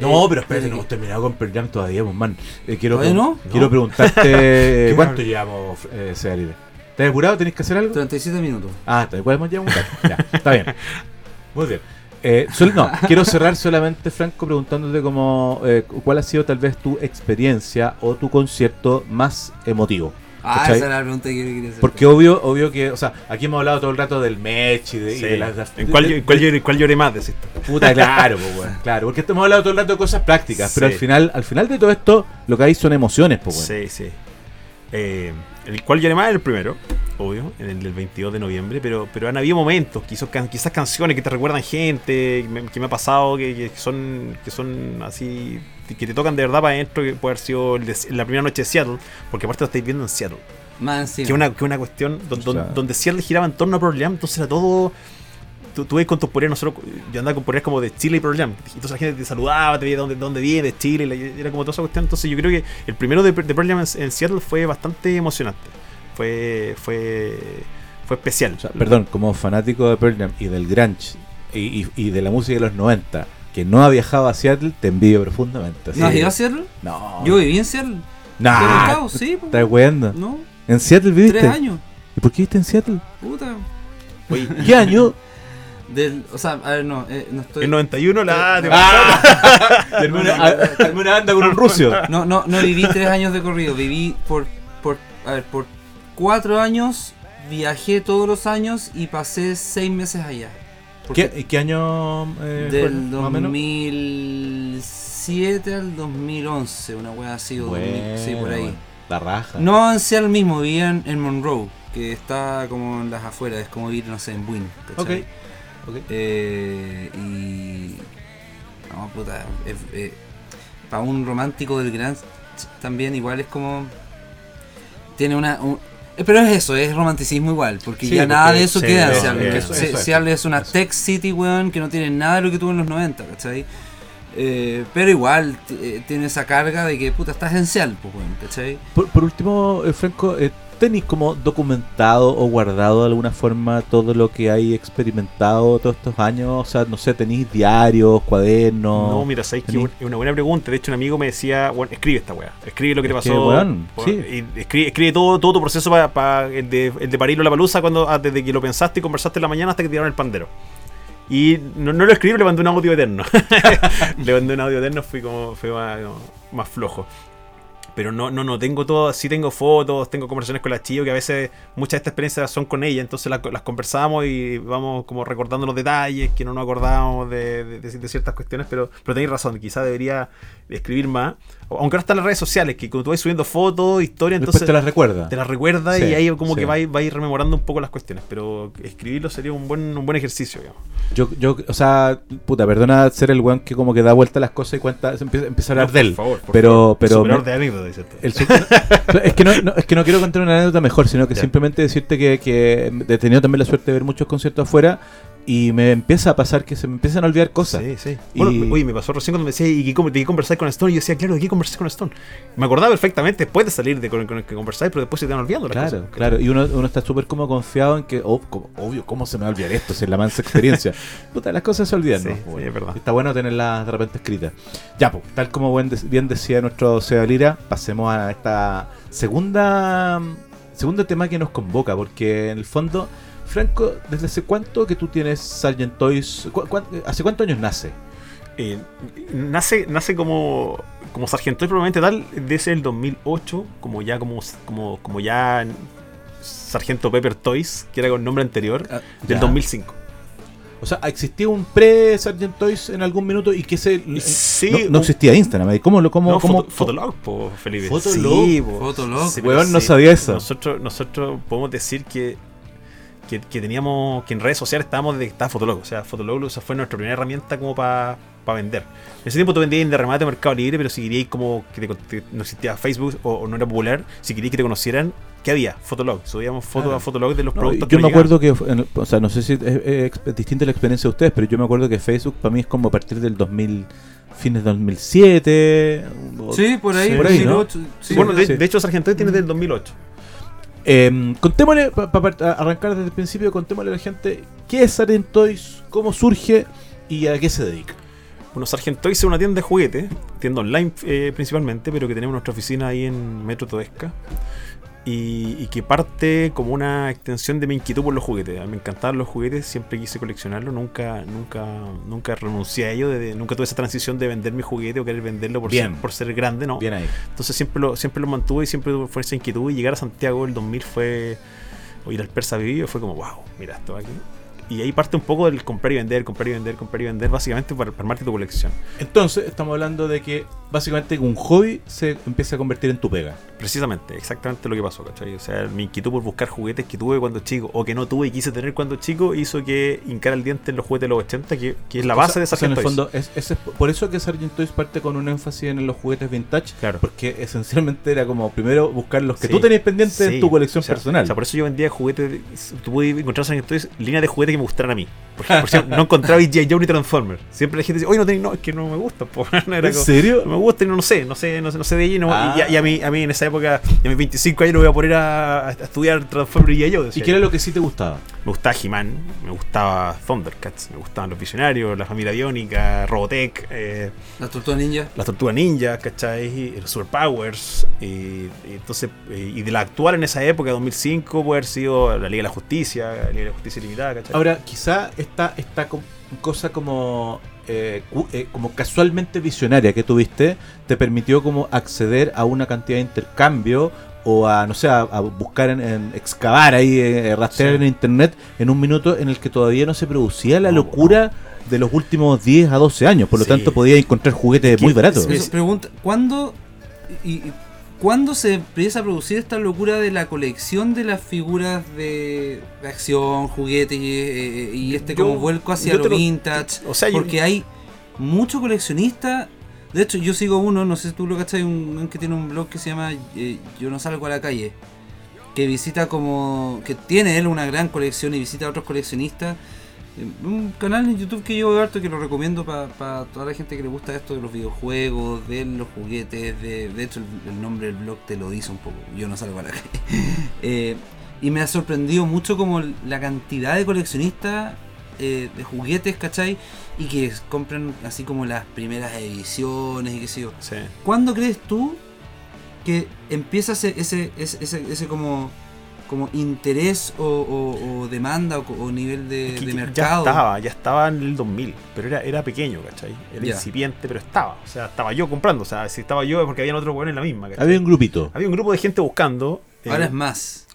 No, eh, pero espérate, no hemos terminado con Pearl todavía, pues, man. Eh, quiero ¿Todavía pregun- no? Quiero No. preguntarte, ¿cuánto llevamos, eh, Searide? ¿Estás apurado? ¿Tenés que hacer algo? 37 minutos. Ah, te podemos llevar un rato. Ya, está bien. Muy bien. Eh, sol- no, quiero cerrar solamente, Franco, preguntándote como eh, cuál ha sido tal vez tu experiencia o tu concierto más emotivo. Ah, ¿Cachai? esa era la pregunta que yo quería hacer. Porque obvio, obvio que, o sea, aquí hemos hablado todo el rato del match y de, y Sí. de las, las- ¿En cuál, de- cuál lloré, cuál lloré más? Decís? Puta, claro, pues, weón, claro, porque hemos hablado todo el rato de cosas prácticas, pero al final, al final de todo esto, lo que hay son emociones, pues, weón. Sí, sí. Eh, el cual lloré más es el primero, obvio, en el del 22 de noviembre, pero, pero han habido momentos, quizás, can- quizás canciones que te recuerdan gente, que me, que me ha pasado, que, que son que son así, que te tocan de verdad para adentro, que puede haber sido el de- la primera noche de Seattle, porque aparte lo estáis viendo en Seattle. Más encima. Que una, que una cuestión don- don- O sea- donde Seattle giraba en torno a Pearl Jam, entonces era todo. Tú, tú ves con tus poleras, nosotros, yo andaba con poleras como de Chile y Pearl Jam. Entonces la gente te saludaba, te veía de dónde, dónde viene, de Chile, la- era como toda esa cuestión. Entonces yo creo que el primero de, de Pearl Jam en, en Seattle fue bastante emocionante. Fue. fue. fue especial. O sea, perdón, como fanático de Pearl Jam y del grunge y, y- y de la música de los 90, que no ha viajado a Seattle, te envidio profundamente. así ¿No has ido a Seattle? No. Yo viví en Seattle. Nah. Sí, estás weando. ¿No? ¿En Seattle viviste? Tres años. ¿Y por qué viviste en Seattle? Puta. Oye, ¿Qué año? Del, o sea, a ver, no, eh, no estoy... en 91 la. Ah, Armé una, armé una banda con un ruso. No, no, no viví tres años de corrido, viví por, por, a ver, por cuatro años, viajé todos los años y pasé seis meses allá. ¿Qué, qué año eh, Del más o menos? 2007 al 2011, una wea así, o 2000, sí, por ahí. Bueno, La raja. No en Seattle mismo, vivía en, Monroe, que está como en las afueras, es como vivir, no sé, en Buin. ¿cachai? Ok. Eh, y. No, puta. para un romántico del Grand también, igual es como. Tiene una. un- eh, pero es eso, es romanticismo igual, porque Sí, ya nada de eso sí, queda en Seattle. es. Seattle es una Eso. tech city, weón, que no tiene nada de lo que tuvo en los 90, ¿cachai? Eh, pero igual eh, tiene esa carga de que puta estás en Seattle, pues, weón, ¿cachai? Por, por último, eh, Franco, eh, tenéis como documentado o guardado de alguna forma todo lo que hay experimentado todos estos años? O sea, no sé, tenéis diarios, cuadernos. No, mira, sabéis que es una buena pregunta. De hecho, un amigo me decía, bueno, escribe esta weá. Escribe lo que te pasó. weón, Por- sí. y escribe, escribe todo, todo tu proceso para el, de, el de parirlo la palusa cuando, ah, desde que lo pensaste y conversaste en la mañana hasta que te dieron el pandero. Y no, no lo escribí, le mandé un audio eterno. le mandé un audio eterno, fui como, fue más, como más flojo. Pero no, no, no, tengo todo, sí tengo fotos, tengo conversaciones con la Chio, que a veces muchas de estas experiencias son con ella, entonces las, las conversamos y vamos como recordando los detalles, que no nos acordábamos de, de- ciertas cuestiones, pero, pero tenéis razón, quizás debería escribir más. Aunque ahora están las redes sociales, que cuando tú vas subiendo fotos, historias, entonces te las recuerda. te las recuerda Sí, y ahí como sí. que vais vais rememorando un poco las cuestiones, pero escribirlo sería un buen, un buen ejercicio, digamos. Yo, yo, o sea, puta, perdona ser el weón que como que da vuelta a las cosas y cuenta, empieza, empieza a hablar de él. Por favor, por pero, pero de anécdota, dice su- es, que no, no- es que no quiero contar una anécdota mejor, sino que Ya. simplemente decirte que, que he tenido también la suerte de ver muchos conciertos afuera y me empieza a pasar que se me empiezan a olvidar cosas. Sí, sí. Y- Bueno, oye, me pasó recién cuando me decía, ¿y qué, conversáis con Stone? Y yo decía, claro, ¿de qué conversáis con Stone? Me acordaba perfectamente después de salir de con, con el que conversáis, pero después se te van olvidando las Claro, cosas. claro. Y uno, uno está súper como confiado en que, oh, como- obvio, ¿cómo se me va a olvidar esto? Si es la mansa experiencia. Puta, las cosas se olvidan, Sí, ¿no? sí, Bueno, es verdad. Está bueno tenerlas de repente escritas. Ya, pues, tal como bien decía nuestro Seba Lira, pasemos a esta segunda segundo tema que nos convoca, porque en el fondo, Franco, ¿desde hace cuánto que tú tienes Sargent Toys? ¿Cu- cuán- ¿Hace cuántos años nace? Eh, nace, nace como, como sargento y probablemente tal desde el 2008, como ya como, como, como ya Sargento Pepper Toys, que era con nombre anterior, Ah, del ya. 2005. O sea, ¿existía un pre-Sargent Toys en algún minuto y que se... Sí, no, no existía Instagram. ¿y ¿Cómo lo cómo, no, cómo- foto- Fotolog, po, Felipe. Fotolog. Sí, po. Fotolog. Sí, Weón, no sí, sabía eso. Nosotros, nosotros podemos decir que, que, que teníamos, que en redes sociales estábamos desde que estaba Fotolog. O sea, Fotolog esa fue nuestra primera herramienta como para vender. En ese tiempo tú vendías de remate a Mercado Libre, pero si queríais como que te- te- no existía Facebook o, o no era popular, si queríais que te conocieran, ¿qué había? Fotolog. Subíamos fotos Claro. a Fotolog de los No, productos yo que me nos acuerdo que, en o sea, no sé si es, es- es distinta la experiencia de ustedes, pero yo me acuerdo que Facebook para mí es como a partir del 2000, fines de 2007. o- Sí, por ahí. por ahí, ¿no? 2008, sí, bueno, de, sí. de hecho, Sargento tiene desde el 2008. Eh, contémosle, para arrancar desde el principio, contémosle a la gente qué es Sargent Toys, cómo surge y a qué se dedica. Bueno, Sargent Toys es una tienda de juguetes, tienda online eh, principalmente, pero que tenemos nuestra oficina ahí en Metro Todesca. Y, y que parte como una extensión de mi inquietud por los juguetes. A mí me encantaban los juguetes, siempre quise coleccionarlos, nunca, nunca, nunca renuncié a ello, de- nunca tuve esa transición de vender mi juguete o querer venderlo por, Bien. ser, por ser grande, no. Bien ahí. Entonces siempre lo, siempre lo mantuve y siempre fue esa inquietud. Y llegar a Santiago el 2000 fue. O ir al Persa Vivido fue como, wow, mira esto aquí. Y ahí parte un poco del comprar y vender, comprar y vender, comprar y vender, básicamente para, para armarte tu colección. Entonces, estamos hablando de que básicamente un hobby se empieza a convertir en tu pega. Precisamente, exactamente lo que pasó, ¿cachai? O sea, mi inquietud por buscar juguetes que tuve cuando chico o que no tuve y quise tener cuando chico hizo que hincara el diente en los juguetes de los 80, que, que es la base O sea, de o sea, en Sargent el fondo, es, es- es por eso que Sargent Toys parte con un énfasis en los juguetes vintage. Claro. Porque esencialmente era como primero buscar los que Sí. tú tenías pendientes en tu colección o sea, personal. O sea, por eso yo vendía juguetes. Tú podías encontrar Sargent Toys líneas de juguetes que me gustaran a mí. Porque, por ejemplo, no encontraba G.I. Joe ni Transformer. Siempre la gente dice, oye, no tenés, no, es que no me gusta. po". Era ¿En serio? No me gusta y no, no sé, no sé, no sé, no sé de allí. no- Ah. y, a- y a, mí, a mí en esa época, y a mis 25 años, no voy a poner a, a estudiar Transformer y G.I. Joe. ¿Y qué era lo que sí te gustaba? Me gustaba He-Man, me gustaba Thundercats, me gustaban los Visionarios, la familia Biónica, Robotech, eh, Las tortugas ninja. las Tortugas Ninja, ¿cachai? Y los Superpowers. Y, y entonces, eh, y de la actual en esa época, 2005, puede haber sido la Liga de la Justicia, la Liga de la Justicia Limitada, ¿cachai? Ahora, quizá esta, esta co- cosa como, eh, eh, como casualmente visionaria que tuviste te permitió como acceder a una cantidad de intercambio o a, no sé, a, a buscar en, en excavar ahí, eh, rastrear Sí. en internet en un minuto en el que todavía no se producía la No, locura de los últimos 10 a 12 años. Por lo Sí. tanto, podía encontrar juguetes muy baratos. Eso, pregunta, ¿cuándo, y, y- ¿cuándo se empieza a producir esta locura de la colección de las figuras de, de acción, juguetes y, eh, y este Yo- como vuelco hacia lo vintage? o sea, yo- porque hay muchos coleccionistas. De hecho, yo sigo uno, no sé si tú lo cachai, un, un que tiene un blog que se llama eh, Yo no salgo a la calle. Que visita como. que tiene él una gran colección y visita a otros coleccionistas. Un canal en YouTube que yo veo harto que lo recomiendo para toda la gente que le gusta esto de los videojuegos, de los juguetes, de, de hecho el, el nombre del blog te lo dice un poco, yo no salgo a la calle. Eh, y me ha sorprendido mucho como la cantidad de coleccionistas eh, de juguetes, ¿cachai? Y que compran así como las primeras ediciones y qué sé yo. Sí. ¿Cuándo crees tú que empieza ese, ese, ese, ese, ese como, como interés o, o- o demanda o, o nivel de, Que- de que mercado? Ya estaba, ya estaba en el 2000, pero era, era pequeño, ¿cachai? Era incipiente, pero estaba. O sea, estaba yo comprando. O sea, si estaba yo es porque habían otros buenos en la misma, ¿cachai? Había un grupito. Había un grupo de gente buscando. eh, Ahora es más.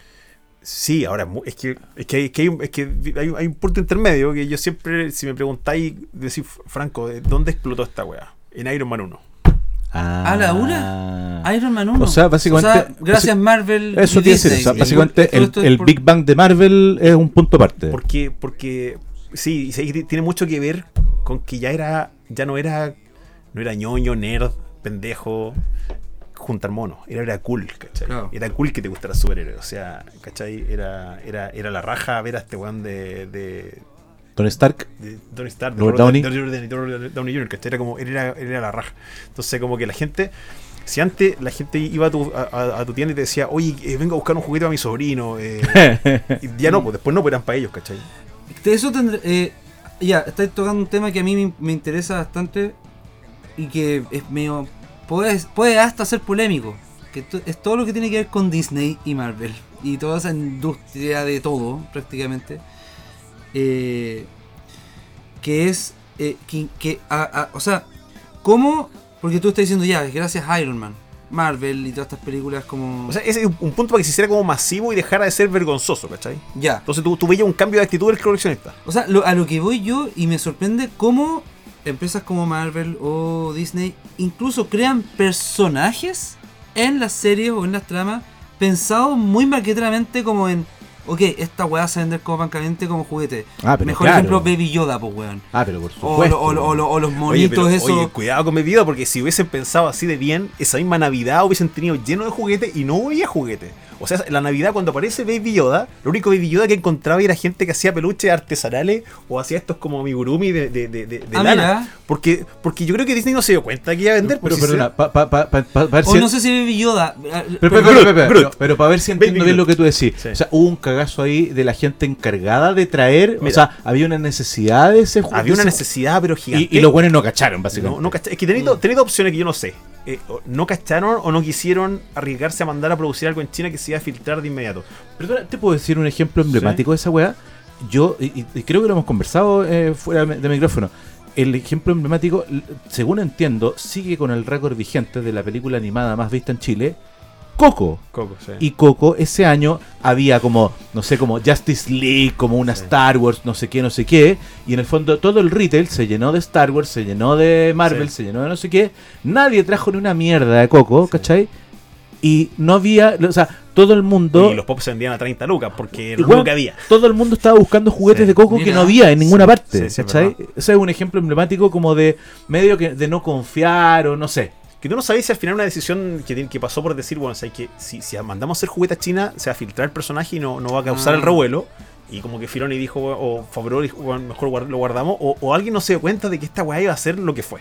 Sí, ahora es que, es que, hay, es que, hay, un- es que hay, un- hay un punto intermedio que yo siempre, si me preguntáis, decir, Franco, ¿de ¿dónde explotó esta weá? En Iron Man 1. Ah, ¿A la una? Iron Man 1. O sea, básicamente- O sea, gracias Marvel. Eso decir, o sea, Disney. básicamente el, el por- Big Bang de Marvel es un punto aparte. Porque, porque sí, y sí, tiene mucho que ver con que ya era, ya no era, no era ñoño, nerd, pendejo, juntar monos. Era, era cool, ¿cachai? Claro. Era cool que te gustara superhéroe. O sea, ¿cachai? Era, era, era la raja ver a este weón de, de, Tony Stark. de Tony Stark, de Robert Robert Downey. Downey Jr., ¿cachai? Era como, él era, él era la raja. Entonces, como que la gente, si antes la gente iba a tu, a, a- a tu tienda y te decía, oye, eh, vengo a buscar un juguete a mi sobrino, eh, y ya no, pues después no, pues eran para ellos, ¿cachai? Eso tendré. eh, ya, estáis tocando un tema que a mí me, me interesa bastante y que es medio. Puede, puede hasta ser polémico. Que es todo lo que tiene que ver con Disney y Marvel. Y toda esa industria de todo, prácticamente. Eh, que es. eh, que, que- a- a- o sea, ¿cómo? Porque tú estás diciendo ya, gracias a Iron Man, Marvel y todas estas películas como. O sea, ese es un punto para que se hiciera como masivo y dejara de ser vergonzoso, ¿cachai? ya. Entonces tú, tú veías un cambio de actitud del coleccionista. O sea, lo- a lo que voy yo y me sorprende cómo empresas como Marvel o Disney incluso crean personajes en las series o en las tramas pensados muy marqueteramente como en, ok, esta weá se vender como pan caliente como juguete. Ah, pero Mejor claro. ejemplo, Baby Yoda, pues weón. Ah, pero por O, supuesto. lo- o lo- o lo- o los Oye, monitos pero, esos. oye, cuidado con mi vida, porque si hubiesen pensado así de bien, esa misma Navidad hubiesen tenido lleno de juguetes y no había juguetes. O sea, la Navidad cuando aparece Baby Yoda, lo único Baby Yoda que encontraba era gente que hacía peluches artesanales o hacía estos como amigurumi de, de, de, de- de Ah, lana. mira. Porque, porque yo creo que Disney no se dio cuenta que iba a vender. Pero si perdona, pa- pa- pa- pa- pa- pa ver o si- no sé si Baby Yoda. eh, Pero, pero- pero, pero, pero, pero para ver si entiendo Baby bien lo que tú decís. Sí. O sea, hubo un cagazo ahí de la gente encargada de traer. O sea, había una necesidad de ese juego. había una necesidad, pero gigante. Y, y los buenos no cacharon, básicamente. No, no cacha- Es que tenéis, do- tenéis dos opciones que yo no sé. Eh, no cacharon o no quisieron arriesgarse a mandar a producir algo en China que se filtrar de inmediato. Perdona, ¿te puedo decir un ejemplo emblemático de esa weá? Yo, y, creo que lo hemos conversado eh, fuera de micrófono. El ejemplo emblemático, según entiendo, sigue con el récord vigente de la película animada más vista en Chile, Coco. Coco, sí. Y Coco ese año había como, no sé, como Justice League, como una Sí. Star Wars, no sé qué, no sé qué. Y en el fondo todo el retail se llenó de Star Wars, se llenó de Marvel, Sí. se llenó de no sé qué. Nadie trajo ni una mierda de Coco. ¿cachai? Y no había, o sea, todo el mundo... Y los pops se vendían a 30 lucas porque era lo que había. Todo el mundo estaba buscando juguetes Sí. de coco que no había en ninguna Sí. parte. Sí. Ese es un ejemplo emblemático como de medio que de no confiar o no sé. Que tú no sabes si al final una decisión que, que pasó por decir, bueno, o sea, que si, si mandamos hacer juguete a China, se va a filtrar el personaje y no, no va a causar Ah. el revuelo. Y como que Filoni dijo, o Favreau dijo, mejor lo guardamos. O, o alguien no se dio cuenta de que esta weá iba a ser lo que fue.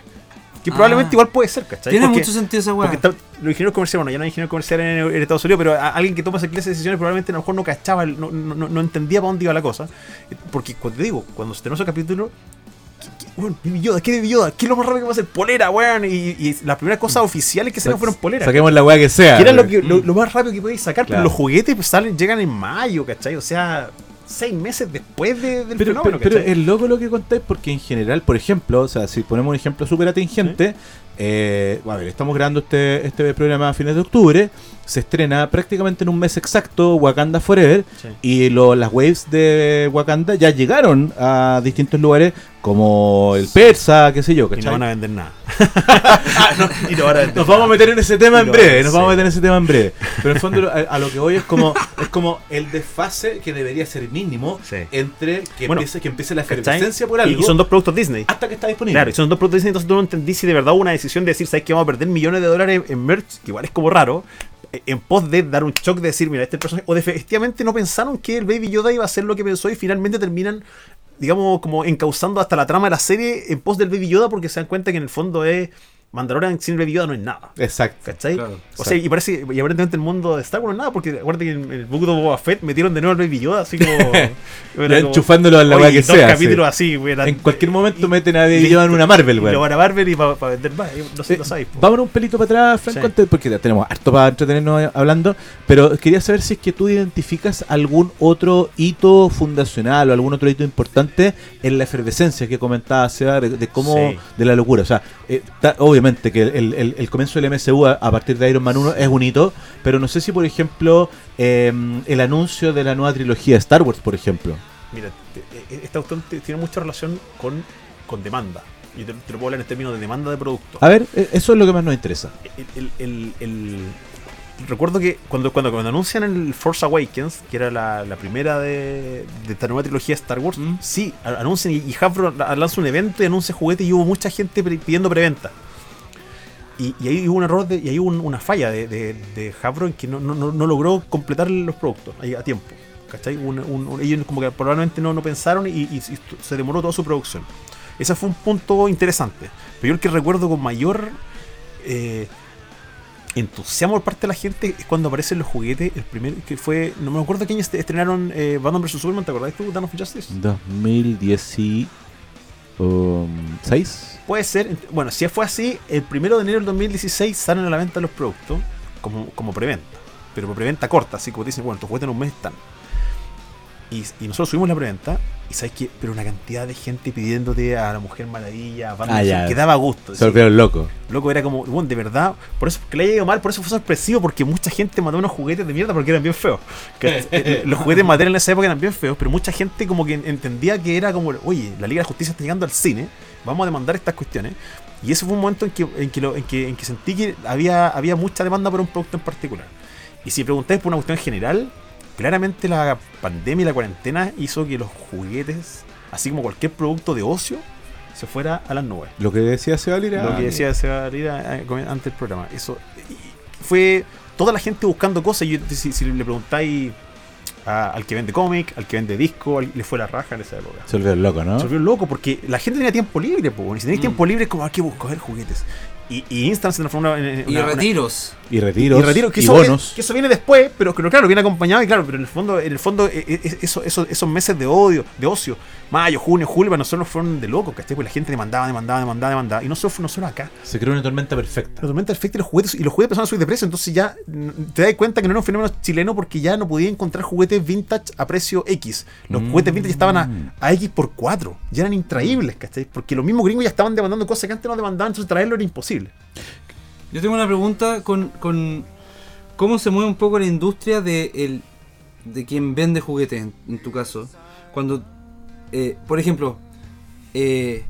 Que Ah. probablemente igual puede ser, ¿cachai? Tiene Porque- mucho sentido esa weá. Porque los ingenieros comerciales, bueno, ya no hay ingenieros comerciales en, en Estados Unidos, pero a- alguien que toma esa clase de decisiones probablemente a lo mejor no cachaba, no, no, no- entendía para dónde iba la cosa. Porque, cuando te digo, cuando se terminó ese capítulo, ¿qué, qué, weón, Baby Yoda, ¿qué Baby Yoda? ¿Qué es lo más rápido que va a hacer? Polera, weón. Y, y las primeras cosas oficiales que se fueron poleras. Saquemos la weá que sea. Que era lo, que, lo, lo más rápido que podéis sacar, Claro. pero los juguetes pues, salen, llegan en mayo, ¿cachai? O sea, seis meses después de- del Pero, fenómeno, pero, pero es loco lo que contáis porque en general, por ejemplo, o sea, si ponemos un ejemplo súper atingente, eh, a ver, estamos grabando este, este programa a fines de octubre, se estrena prácticamente en un mes exacto Wakanda Forever Sí. y lo- las waves de Wakanda ya llegaron a distintos lugares como el Persa, qué sé yo, Y no ¿cachai? van a vender nada. Ah, no, y no van a vender Nos vamos a meter en ese tema Y en breve, nos sí. vamos a meter en ese tema en breve. Pero en el fondo a, a lo que voy es como es como el desfase que debería ser mínimo Sí. entre que Bueno, empiece que empiece la efervescencia por Y- algo Y son dos productos Disney. hasta que está disponible. Claro, y son dos productos Disney, entonces tú no entendí si de verdad hubo una decisión de decir, ¿sabes que vamos a perder millones de dólares en merch? Que igual es como raro. En pos de dar un shock de decir, mira, este personaje. O de efectivamente no pensaron que el Baby Yoda iba a ser lo que pensó y finalmente terminan digamos, como encauzando hasta la trama de la serie en pos del Baby Yoda porque se dan cuenta que en el fondo es Mandalorian sin Baby Yoda no es nada. Exacto. ¿Cachai? Claro. o sea, y parece, y aparentemente el mundo de Star Wars no es nada, porque acuérdate que en el book de Boba Fett metieron de nuevo al Baby Yoda, así como. Enchufándolo a la weá que dos sea, capítulos así, güey. eran- En cualquier momento y- meten a Baby y- Yoda en una Marvel, y weón. Lo van a Marvel y para vender más. eh, No sé, Eh, lo sabéis. po. Vámonos un pelito para atrás, Franco, Sí. antes- porque ya tenemos harto para entretenernos hablando, pero quería saber si es que tú identificas algún otro hito fundacional o algún otro hito importante en la efervescencia que comentaba Seba de, de cómo, Sí. de la locura. O sea, eh, ta- obviamente que el, el- el comienzo del MCU a, a partir de Iron Man 1 es un hito, pero no sé si, por ejemplo, eh, el anuncio de la nueva trilogía de Star Wars, por ejemplo. Mira, te- eh, esta cuestión tiene mucha relación con, con demanda. Yo te, te lo puedo hablar en términos de demanda de producto. A ver, eh, eso es lo que más nos interesa. el, el- recuerdo que cuando, cuando, cuando anuncian el Force Awakens, que era la, la primera de, de esta nueva trilogía de Star Wars, Mm. sí, anuncian y, y Hasbro la- lanza un evento y anuncia juguete y hubo mucha gente pidiendo preventa. Y, y ahí hubo un error de- y ahí hubo un- una falla de, de, de Hasbro en que no, no, no, logró completar los productos a tiempo. ¿Cachai? Un- un- ellos como que probablemente no, no pensaron y, y- y se demoró toda su producción. Ese fue un punto interesante. Pero yo el que recuerdo con mayor eh, entusiasmo por parte de la gente es cuando aparecen los juguetes. El primer que fue, no me acuerdo est- estrenaron eh, Batman vs Superman, ¿te acordás tú? Dawn of Justice. 2016. Puede ser, bueno, si fue así, el primero de enero del 2016 salen a la venta los productos como, como preventa. Pero por preventa corta, así como te dicen, bueno, tus juguetes en un mes están. Y, y nosotros subimos la preventa y sabes que, pero una cantidad de gente pidiéndote a la Mujer Maravilla, a Batman, Ah, ya. que daba gusto. Se volvieron locos. Loco, era como, bueno, de verdad, por eso que le haya ido mal, por eso fue sorpresivo, porque mucha gente mandó unos juguetes de mierda porque eran bien feos. Que, eh, los juguetes materiales en esa época eran bien feos, pero mucha gente como que entendía que era como, oye, la Liga de la Justicia está llegando al cine, vamos a demandar estas cuestiones. Y ese fue un momento en que, en que, lo- en que, en que sentí que había, había mucha demanda por un producto en particular. Y si preguntáis por una cuestión general, claramente la pandemia y la cuarentena hizo que los juguetes, así como cualquier producto de ocio, se fuera a las nubes. Lo que decía Seba Lira. Lo que decía Seba Lira eh, antes del programa. Eso fue toda la gente buscando cosas. Y yo- si, si le preguntáis a- al que vende cómic, al que vende disco, al- le fue la raja en esa época. Se volvieron locos, ¿no? Se volvió loco porque la gente tenía tiempo libre, po, y si tenéis Mm. tiempo libre, como hay que buscar juguetes. Y, y Instant se transformó en Y una- una- retiros. Y retiros. y retiro, que, y eso bonos. Viene, que eso viene después, pero, pero claro, viene acompañado y claro, pero en el fondo, en el fondo eh, eh, eso, eso- esos meses de odio, de ocio, mayo, junio, julio, para nosotros fueron de locos, ¿cachai? Porque la gente demandaba, demandaba, demandaba, demandaba. Y nosotros, nosotros acá, Se creó una tormenta perfecta. la tormenta perfecta y los juguetes, y los juguetes empezaron a subir de precio, entonces ya te das cuenta que no era un fenómeno chileno porque ya no podía encontrar juguetes vintage a precio X. Los Mm. juguetes vintage estaban a, a X por 4, ya eran intraíbles, ¿cachai? Porque los mismos gringos ya estaban demandando cosas que antes no demandaban, entonces traerlo era imposible. Yo tengo una pregunta con, con cómo se mueve un poco la industria de, el, de quien vende juguetes, en, en tu caso. Cuando, eh, por ejemplo, eh,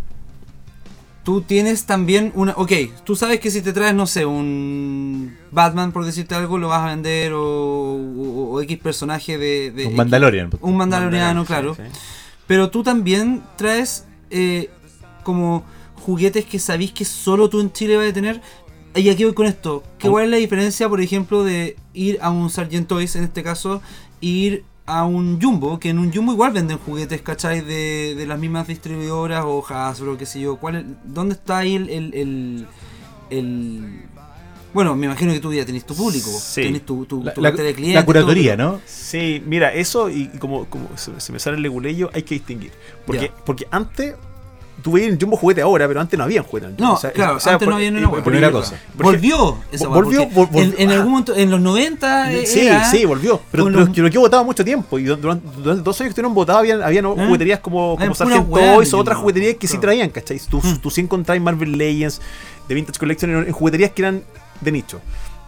tú tienes también una... Ok, tú sabes que si te traes, no sé, un Batman, por decirte algo, lo vas a vender o, o- o X personaje de... de Un X- Mandalorian. Un Mandaloriano, claro. Sí, sí. Pero tú también traes eh, como juguetes que sabéis que solo tú en Chile vas a tener. Y aquí voy con esto. ¿Qué, ¿Cuál es la diferencia, por ejemplo, de ir a un Sargent Toys, en este caso, e ir a un Jumbo? Que en un Jumbo igual venden juguetes, ¿cachai? De, de las mismas distribuidoras o Hasbro, qué sé yo. ¿Cuál es- ¿Dónde está ahí el, el, el- el- Bueno, me imagino que tú ya tenés tu público. Sí. Tenés tu, tu, La, tu la- de la clientes, curatoría, todo, ¿no? Sí, mira, eso y como, como se, se me sale el leguleyo, hay que distinguir. Porque, porque antes, tú veías en Jumbo juguete ahora, pero antes no había juguete en Jumbo. No, O sea, claro, o sea, antes por- no había una por- hueá. primera por- cosa. por- Volvió esa Volvió, porque vol- vol- en, en ah. algún momento, en los 90 Sí, era- sí, volvió. Pero, pero los- que votaba mucho tiempo. Y durante, durante dos años que estuvieron votados, habían, habían ¿Eh? jugueterías como, como Sargent Toys o otras jugueterías que sí claro. traían, ¿cachai? Tú, Mm. tú sí encontrabas Marvel Legends de Vintage Collection en, en jugueterías que eran de nicho.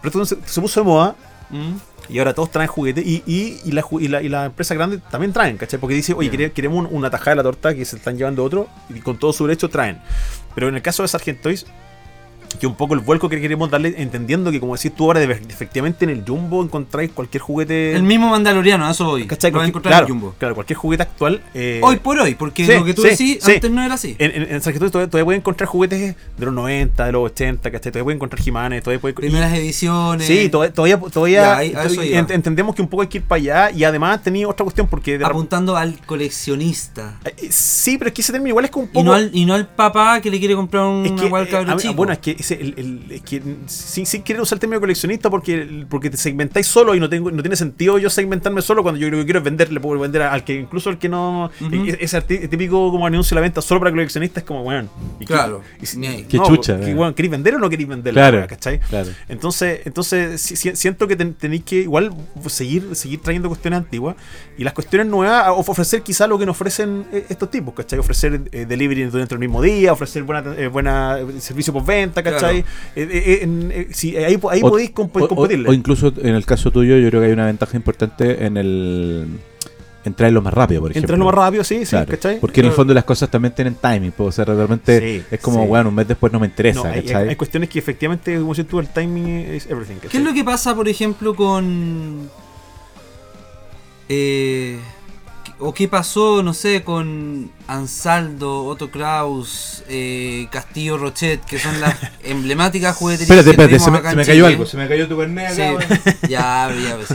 Pero esto se, se puso de moda Mm. Y ahora todos traen juguetes y, y, y, la, y, la, y la empresa grande también traen, ¿cachai? Porque dice, oye, queremos un- una tajada de la torta que se están llevando otro y con todo su derecho traen. Pero en el caso de Sargent Toys, que un poco el vuelco que queremos darle, entendiendo que, como decís tú ahora, de- efectivamente en el Jumbo encontráis cualquier juguete. El mismo Mandaloriano, eso voy. ¿cachai? Lo encontrar claro, en Jumbo. claro, cualquier juguete actual. eh, Hoy por hoy, porque sí, lo que tú sí, decís sí. antes no era así. En, en, en todavía, todavía puedes encontrar juguetes de los 90, de los 80, ¿cachai? Todavía puedes encontrar Jimanes, todavía puedes Primeras ediciones. Sí, todavía, todavía, todavía Ya, ahí- ent- entendemos que un poco hay que ir para allá y además tenía otra cuestión porque Apuntando al coleccionista. Eh, sí, pero es que ese término igual es como un poco Y no, al, y no al papá que le quiere comprar un es que, igual eh, mí- chico. bueno, es que, ese, el, el- es que sin, sin querer usar el término coleccionista porque, porque te segmentáis solo y no tengo no tiene sentido yo segmentarme solo cuando yo lo que quiero es vender, le puedo vender al que incluso al que no Ujú. e- ese arti- típico como anuncio de la venta solo para coleccionistas es como bueno, ¿y qué- Claro, y ahí. Qué chucha, que, eh. bueno, ¿queréis vender o no queréis vender? Claro, ¿cachai? claro. Entonces, entonces siento que ten- tenéis que igual seguir, seguir trayendo cuestiones antiguas y las cuestiones nuevas, ofrecer quizá lo que nos ofrecen eh, estos tipos, ¿cachai? Ofrecer eh, delivery dentro del mismo día, ofrecer buena, eh, buena eh, servicio por venta, ¿cachai? Claro. Eh, eh, eh, sí, ahí, ahí O- podéis comp- o- o- competirle. O, incluso en el caso tuyo, yo creo que hay una ventaja importante en el en traerlo más rápido, por ejemplo. Entrarlo más rápido, sí, sí, Claro, ¿cachai? Porque en el fondo las cosas también tienen timing, pues, o sea, realmente Sí, es como, sí. bueno, un mes después no me interesa, No, hay, ¿cachai? hay cuestiones que efectivamente, como dices tú, el timing es everything. ¿Qué es lo que pasa, por ejemplo, con. Eh, o qué pasó, no sé, con Ansaldo, Otto Kraus, eh, Castillo Rochet, que son las emblemáticas jugueterías Espérate, que espérate, tenemos se me, acá se me cayó algo, se me cayó tu carnet Sí, acá, ya, ya, pues sí.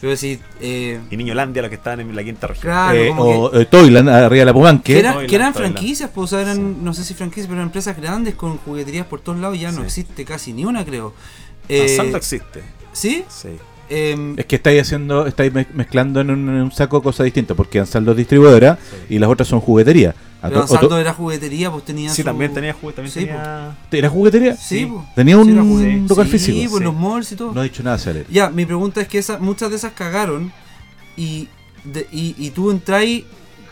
Pero sí, eh, Y Niño Landia, los que estaban en la quinta región. claro, Eh, o eh, Toyland, arriba de la Pumanque. que, era- Toyland, que eran Toyland. franquicias, pues, o sea, eran, no sé si franquicias, pero eran empresas grandes con jugueterías por todos lados, ya no existe casi ni una, creo. Eh, Ansaldo existe. ¿Sí? Sí. Em, Es que estáis haciendo, estáis mez- mezclando en un, en un saco cosas distintas, porque Ansaldo es distribuidora y las otras son juguetería. A pero Ansaldo era juguetería, pues tenía Sí, su- también tenía juguete, también Sí, tenía... ¿Era juguetería? Sí, pues. Tenía Sí, un local Sí, físico. pues Sí. los malls y todo. No he dicho nada, Sale. Ya, mi pregunta es que esa, muchas de esas cagaron y, de- y, y tú entras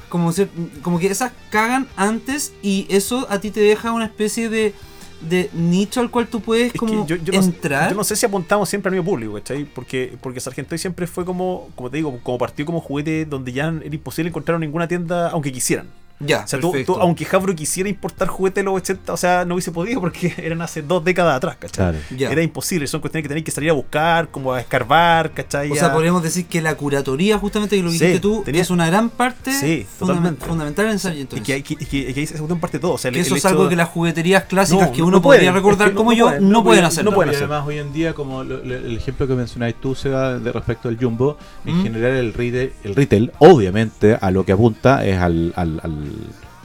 como, ser- como que esas cagan antes y eso a ti te deja una especie de, de nicho al cual tú puedes como yo, yo no, entrar. yo no sé si apuntamos siempre al mismo público, ¿cachai? Porque, porque Sargentoy siempre fue como, como te digo, como partió como juguete donde ya era imposible encontrar en ninguna tienda, aunque quisieran. Ya, O sea, tú- aunque Javro quisiera importar juguetes de los 80, o sea, no hubiese podido porque eran hace dos décadas atrás, ¿cachai? Claro. Ya. Era imposible, son cuestiones que tenéis que salir a buscar, como a escarbar, ¿cachai? O sea, podríamos decir que la curatoría, justamente que lo que Sí, dijiste tú, tenía- es una gran parte Sí, fundament- fundamental en. Y entonces. que, que, y que, que se segunda parte de todo. O sea, el- Que eso el es algo que las jugueterías clásicas No, que no uno pueden, podría recordar es que como no yo pueden, no, no pueden hacerlo. no pueden y hacer. además hoy en día, como lo- lo- el ejemplo que mencionabas tú, Seba, de respecto al Jumbo, en Mm. general el retail, el retail, obviamente, a lo que apunta es al, al, al-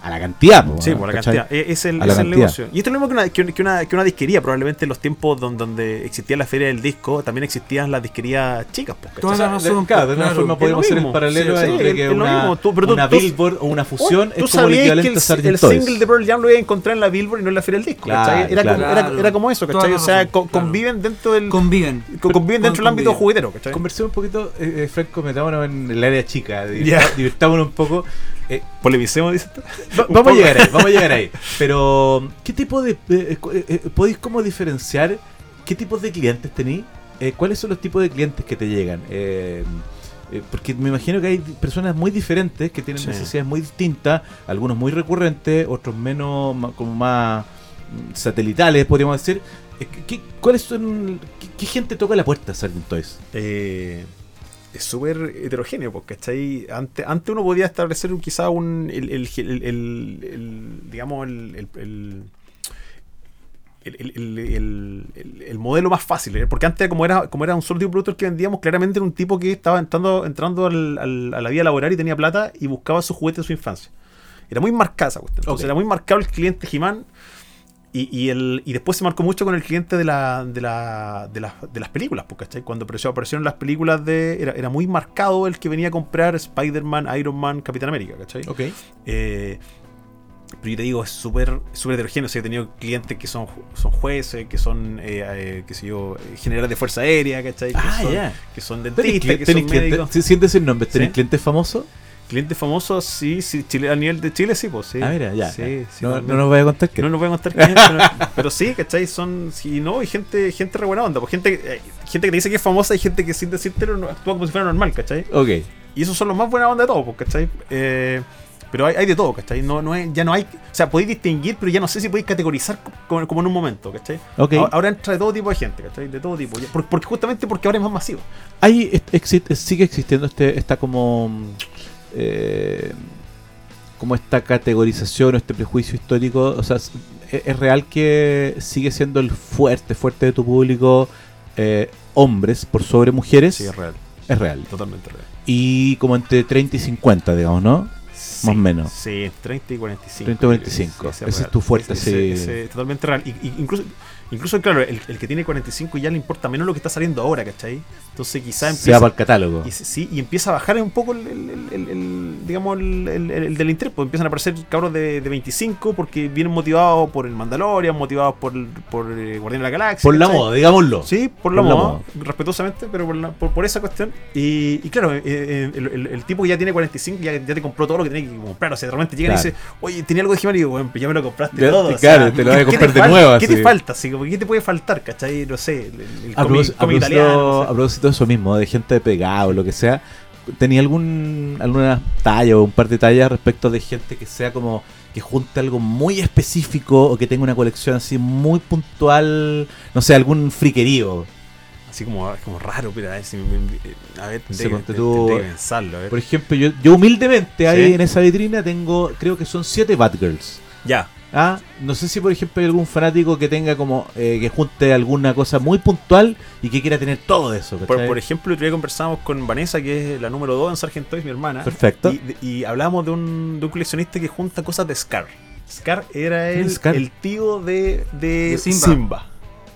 a la cantidad. po, Sí, por la ¿Cachai? cantidad. E- Es el, es el cantidad. negocio. Y esto es lo mismo que una, que, que una, que una disquería. Probablemente en los tiempos donde, donde existía la feria del disco, también existían las disquerías chicas. pues, ¿cachai? Toda O sea, la razón, de- claro, de claro, alguna forma podemos hacer el paralelo Sí, entre sí, que lo una, mismo. Tú- pero una tú- Billboard o una fusión Tú es como el sabías que equivalente el, a el Toys. single de Pearl Jam lo iba a encontrar en la Billboard y no en la feria del disco. Claro. Era, claro. como, era, era como eso, ¿cachai? O sea, razón, co- claro. conviven dentro del. Conviven. co- conviven dentro del ámbito juguetero, ¿cachai? Conversemos un poquito, eh, eh, Franco, metámonos en el área chica, divirtámonos un poco. Eh, Polemicemos. Va- Un vamos a llegar ahí, vamos a llegar ahí. Pero, ¿qué tipo de. eh, eh, eh, ¿Podéis cómo diferenciar qué tipos de clientes tenéis? ¿Cuáles son los tipos de clientes que te llegan? Porque me imagino que hay personas muy diferentes que tienen Sí. necesidades muy distintas, algunos muy recurrentes, otros menos, como más mm, satelitales, podríamos decir. ¿qué, ¿Cuáles son. Qué, qué gente toca la puerta, Sargent Toys? eh, es súper heterogéneo, porque ¿cachai? Antes, antes uno podía establecer un- quizá un, el, el, el- el- digamos, el, el- el- el, el- el- el- el- el modelo más fácil, ¿eh? porque antes como era como era un solo tipo de productos que vendíamos, claramente era un tipo que estaba entrando entrando al- al- a la vida laboral y tenía plata y buscaba sus juguetes de su infancia. Era muy marcada esa cuestión. Entonces Ok. era muy marcado el cliente He-Man y, y, el, y después se marcó mucho con el cliente de, la, de, la, de, las, de las películas, pues, ¿cachai? Cuando apareció- aparecieron las películas de... Era, era muy marcado el que venía a comprar Spider-Man, Iron Man, Capitán América, ¿cachai? Ok. Eh, pero yo te digo, es súper súper heterogéneo. O sea, he tenido clientes que son, son jueces, que son, eh, eh, qué sé yo, eh, generales de Fuerza Aérea, ¿cachai? Que, Ah, son, ya. que son ¿Tenés dentistas, que son médicos. si- Sientes el nombre, ¿tenés Sí. clientes famosos? Clientes famosos, sí, sí, Chile, a nivel de Chile, sí, pues sí. Ah, mira, ya. Sí, ya. sí, no, no nos vaya a contar que. No nos voy a contar quién, pero, pero sí, ¿cachai? Son, sí, no, y gente, gente re buena onda, pues gente, eh, gente que te dice que es famosa y gente que sin decírtelo no, actúa como si fuera normal, ¿cachai? Ok. Y esos son los más buena onda de todos, pues, ¿cachai? Eh, Pero hay, hay de todo, ¿cachai? No, no es, ya no hay. O sea, podéis distinguir, pero ya no sé si podéis categorizar como, como en un momento, ¿cachai? Ok. A- Ahora entra de todo tipo de gente, ¿cachai? De todo tipo. Porque, justamente porque ahora es más masivo. Hay, ex- exi- sigue existiendo este, esta como eh, como esta categorización o este prejuicio histórico, o sea, es, es real que sigue siendo el fuerte, fuerte de tu público eh, hombres por sobre mujeres, Sí, es real. es real. Totalmente real. Y como entre 30 y 50, digamos, ¿no? Sí, Más o menos. Sí, 30 y 45. 30 y 45. ese Ese es tu fuerte, Ese- sí. totalmente real. Y, y- incluso, incluso, claro, el, el que tiene 45 ya le importa menos lo que está saliendo ahora, ¿cachai? Entonces quizá Se va empieza... para el catálogo. Y, sí, y empieza a bajar un poco el, el- digamos, el, el- el- el del interés. Pues empiezan a aparecer cabros de, de 25 porque vienen motivados por el Mandalorian, motivados por, por eh, Guardián de la Galaxia. Por la moda, digámoslo. Sí, por la Por la moda, moda. respetuosamente, pero por, la- por, por esa cuestión. Y, y claro, eh, eh, el, tipo que ya tiene 45 ya, ya te compró todo lo que tenía que comprar. O sea, realmente llega Claro. y dice, oye, tenía algo de He-Man y digo, bueno, pues ya me lo compraste Ya, todo. o claro, sea, te lo vas a ¿qué- qué comprar de nuevo, ¿Qué te falta? Así, como, ¿Qué te puede faltar? ¿Cachai? No sé, el, el A italiano. a propósito de eso mismo, de gente de pegado o lo que sea, ¿tenía algún alguna talla o un par de tallas respecto de gente que sea como que junte algo muy específico o que tenga una colección así muy puntual, no sé, algún friquerío? Así como, como raro, pero a ver si me- A ver, Se tendré, ponte que- tú- tendré que pensarlo, a ver. Por ejemplo, yo, yo humildemente ahí en esa vitrina tengo, creo que son siete Batgirls. Ya, Ah, no sé si por ejemplo hay algún fanático que tenga como eh, que junte alguna cosa muy puntual y que quiera tener todo eso. por, por ejemplo, el otro día conversamos con Vanessa, que es la número 2 en Sargent Toys, mi hermana. Perfecto. Y, y hablábamos de un, de un coleccionista que junta cosas de Scar. Scar era ¿Quién el, Scar? el tío de, de, De Simba. Simba.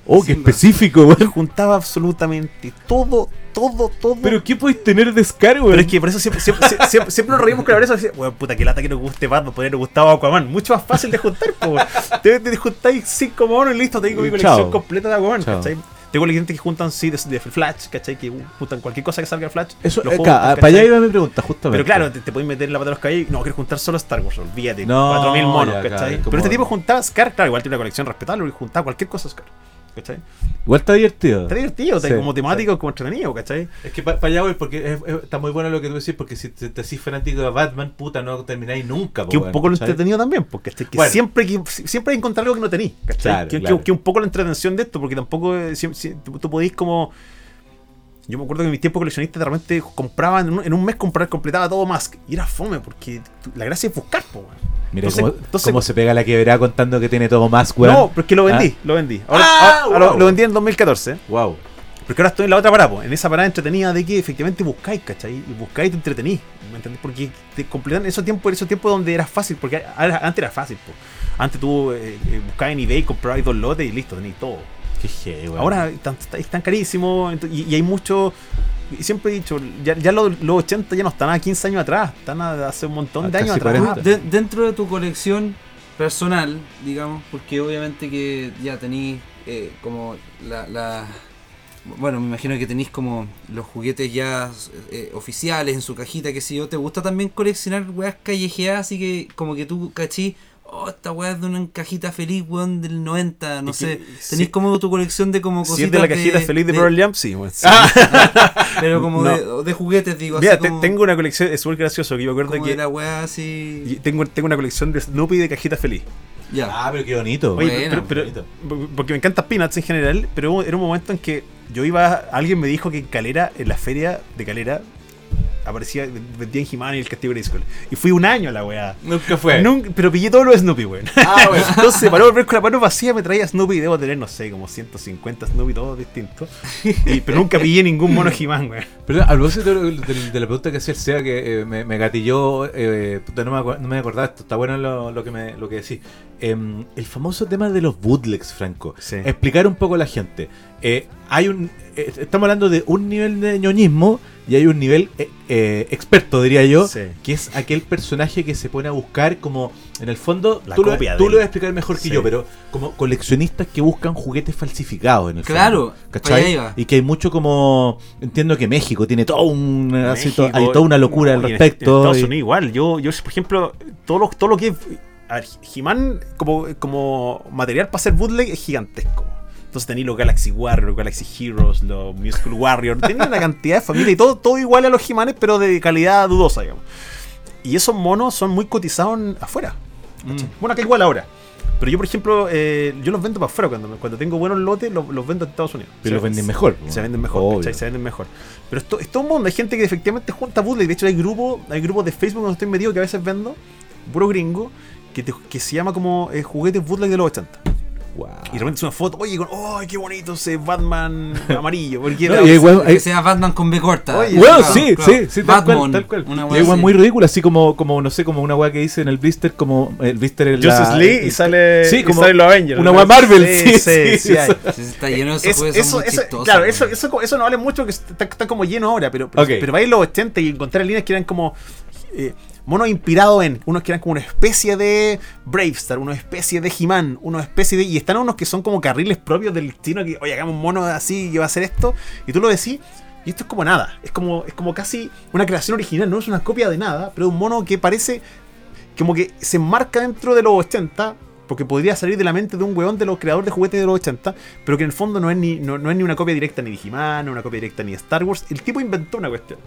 oh, qué específico, Y weón. juntaba absolutamente todo, todo, todo. Pero ¿qué podéis tener de Scar, weón? Pero es que por eso siempre, siempre, siempre, siempre nos reímos con la. Decía, weón, puta, que lata que nos guste Batman, podría haber gustado Aquaman. Mucho más fácil de juntar, po. Te, te juntáis cinco monos y listo, tengo mi colección chao. completa de Aquaman, Chao. ¿cachai? Tengo colecciones que juntan sí de, de Flash, ¿cachai? Que juntan cualquier cosa que salga de Flash. Eso, lo eh, juntan, para allá iba mi pregunta, justamente. Pero claro, te, te puedes meter en la pata de los caballos y no, quiero juntar solo Star Wars, olvídate. No, 4000 monos, ya, ¿cachai? claro, es como- Pero este tipo juntaba Scar, claro, igual tiene una colección respetable, porque juntaba cualquier cosa Scar. ¿Cachai? Igual está divertido. Está divertido, está Sí, como temático, como entretenido, ¿cachai? Es que para allá voy, porque es- es- está muy bueno lo que tú decís, porque si te, te hacís fanático de Batman, puta, no termináis nunca. po, Que un poco lo ¿cachai? entretenido también, porque que Bueno. siempre, que siempre hay que encontrar algo que no tenéis, ¿cachai? Claro, que, que- claro. que un poco la entretención de esto, porque tampoco eh, si- si- tú, tú podéis como. Yo me acuerdo que en mis tiempos coleccionistas de repente compraban, en un, en un mes comprar, completaba todo Mask. Y era fome, porque la gracia es buscar, po, weón. Mira Entonces- cómo, entonces- cómo se pega la quebrada contando que tiene todo más, weón. No, pero es que lo vendí, Ah. lo vendí. Ahora, Ah, ahora- ahora wow. lo vendí en 2014. Wow. Porque ahora estoy en la otra parada, po, en esa parada entretenida de que efectivamente buscáis, ¿cachai? Y buscáis y te entretenís, ¿me entendés? Porque te completan esos tiempos, esos tiempos donde era fácil, porque antes era fácil, po. Antes tú eh, eh, buscabas en eBay, comprabas dos lotes y listo, tenéis todo. Qué weón. Ahora están, están carísimos y, y hay mucho. Y siempre he dicho, ya, ya los, los 80 ya no están a 15 años atrás, están a- hace un montón A de años atrás. 40. De- dentro de tu colección personal, digamos, porque obviamente que ya tenéis eh, como la, la- Bueno, me imagino que tenéis como los juguetes ya eh, oficiales en su cajita, que si yo, ¿te gusta también coleccionar weas callejeadas? Así que como que tú cachí, oh, esta wea es de una cajita feliz, weón, del 90, no Es que, sé. sí. Tenéis como tu colección de como Si cositas es de la cajita feliz de, Pearl Jam, sí. bueno, sí. Pero como No. de, de juguetes, digo, Mira, así te- como, tengo una colección, es súper gracioso, que yo me acuerdo como que de la wea así... tengo, tengo una colección de Snoopy de cajita feliz. Ya. Ah, pero qué bonito. Oye, pero, pero- porque me encantan Peanuts en general, pero era un momento en que yo iba, alguien me dijo que en Calera, en la feria de Calera, aparecía, vendían He-Man y el Castigo de Grayskull. Y fui un año a la weá. Nunca fue. Nunca- pero pillé todo lo de Snoopy, weón. Ah, bueno. Entonces, para volver con la mano vacía, me traía Snoopy y debo tener, no sé, como 150 Snoopy, todos distintos. Y- pero nunca pillé ningún mono He-Man, weón. Pero a propósito de, de- de la pregunta que hacía el SEA, que eh, me, me gatilló, eh, puta, no, me no me acordaba, esto está bueno lo, lo que me lo que decís. Em, el famoso tema de los bootlegs, Franco. Sí. Explicar un poco a la gente. Eh, hay un, eh, estamos hablando de un nivel de ñoñismo y hay un nivel eh, eh, experto, diría yo, Sí. que es aquel personaje que se pone a buscar como, en el fondo, La tú, lo, copia tú lo vas a explicar mejor que Sí. yo, pero como coleccionistas que buscan juguetes falsificados en el Claro, fondo. ¿cachai? Y que hay mucho como, entiendo que México tiene todo un, así, hay toda una locura al no, respecto. En Estados y- Unidos igual. Yo, yo por ejemplo, todo lo, todo lo que es. A ver, He-Man como, como material para hacer bootleg es gigantesco. Entonces tenéis los Galaxy Warriors, los Galaxy Heroes, los Musical Warriors. Tenéis una cantidad de familia y todo, todo igual a los He-Manes, pero de calidad dudosa, digamos. Y esos monos son muy cotizados afuera. Mm. Bueno, acá igual ahora. Pero yo, por ejemplo, eh, yo los vendo para afuera. Cuando, cuando tengo buenos lotes, los, los vendo en Estados Unidos. Pero los venden mejor. Se venden mejor. Se venden mejor. Pero esto, es todo un mundo. Hay gente que efectivamente junta bootleg. De hecho, hay grupos hay grupos de Facebook donde estoy metido que a veces vendo, puro gringo, que, te- que se llama como eh, juguetes bootleg de los 80. Wow. Y de repente es una foto, oye, con, ¡ay, qué bonito ese Batman amarillo! Porque No, era- hay- Que sea Batman con B corta. Oye, Bueno, Claro, sí, claro. sí, sí, tal cual, Batman, tal cual. Una y así. muy ridícula, así como, como, no sé, como una weá que dice en el blister, como el blister en la... Justice League y sale, Sí, y como sale los Avengers. una weá Marvel, sí, sí, sí, hay. Sí, sí, está lleno de esos Es- juegos, eso, eso- chistosos, claro, eso, eso, eso no vale mucho, que está, está como lleno ahora, pero, pero, Ok. pero va a ir los 80 y encontrar líneas que eran como eh, monos inspirados en, unos que eran como una especie de Bravestar, una especie de He-Man, una especie de... Y están unos que son como carriles propios del destino, que, oye, hagamos un mono así que va a hacer esto, y tú lo decís, y esto es como nada, es como, es como casi una creación original, no es una copia de nada, pero un mono que parece como que se enmarca dentro de los 80, porque podría salir de la mente de un weón de los creadores de juguetes de los 80, pero que en el fondo no es ni, no, no es ni una copia directa ni de He-Man, no una copia directa ni de Star Wars. El tipo inventó una cuestión.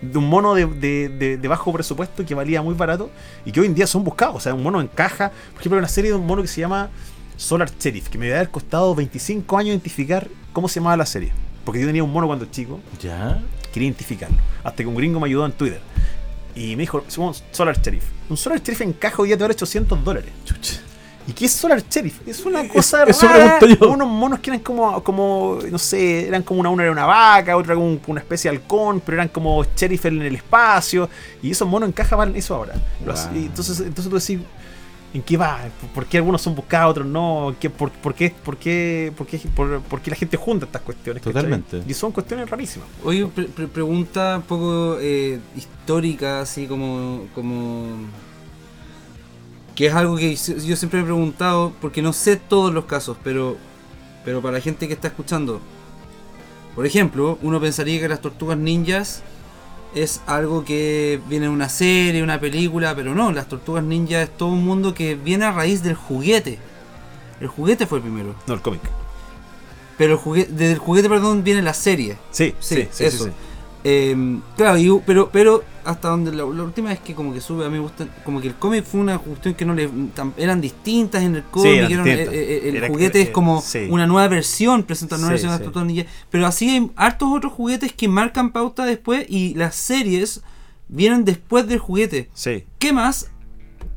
De un mono de, de- de- de bajo presupuesto que valía muy barato y que hoy en día son buscados. O sea, un mono en caja. Por ejemplo, hay una serie de un mono que se llama Solar Sheriff, que me haber costado 25 años identificar cómo se llamaba la serie. Porque yo tenía un mono cuando chico Ya. quería identificarlo. Hasta que un gringo me ayudó en Twitter. Y me dijo, somos Solar Sheriff. Un Solar Sheriff en caja hoy día te vale 800 dólares. Chucha. ¿Y qué es Solar Sheriff? Es una Es- cosa eso rara. yo. Unos monos que eran como, como, no sé, eran como una, una era una vaca, otra como un- una especie de halcón, pero eran como sheriff en el espacio. Y esos monos en caja valen eso ahora. Wow. entonces, entonces tú decís, ¿en qué va? ¿Por- ¿Por qué algunos son buscados, otros no? ¿Qué, por, por qué, por, qué, por, qué, por- por qué la gente junta estas cuestiones? ¿cachai? Totalmente. Y son cuestiones rarísimas. Oye, pre- pre- pregunta un poco eh, histórica, así como, como... Que es algo que yo siempre he preguntado, porque no sé todos los casos, pero, pero para la gente que está escuchando. Por ejemplo, uno pensaría que las tortugas ninjas es algo que viene en una serie, una película, pero no, las tortugas ninjas es todo un mundo que viene a raíz del juguete. El juguete fue primero. No, el cómic. Pero el juguete, del juguete, perdón, viene la serie. Sí, Sí, sí, sí, eso. sí, sí. Eh, claro, y- pero, pero hasta donde la, la última vez que como que sube, a mí me gusta, como que el cómic fue una cuestión que no le eran distintas en el cómic, eran- eh, eh, el Era- juguete eh, es como sí. una nueva versión, presenta una nueva Sí, versión de pero así hay hartos otros juguetes que marcan pauta después y las series vienen después del juguete. Sí. ¿Qué más?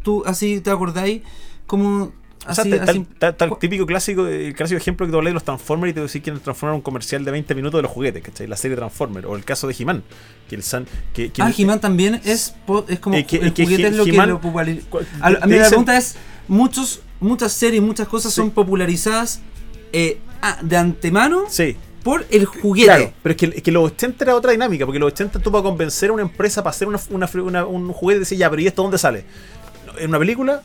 Tú así te acordáis como O sea, así, está- así- está el típico clásico, el clásico ejemplo que tú hablas de los Transformers y te decís que transformar un comercial de 20 minutos de los juguetes, ¿cachai? La serie Transformers. O el caso de He-Man. Que el San. Que, que Ah, He-Man también es, es como Eh, que- el que juguete es lo que lo populariza. A, a te mí la pregunta es, muchos, muchas series, muchas cosas Sí. son popularizadas eh, ah, de antemano Sí. por el juguete. Claro, pero es que, es que los 80 era otra dinámica, porque los 80 tú para convencer a una empresa para hacer una, una- una- un juguete, decís, ya, pero ¿y esto dónde sale? ¿En una película?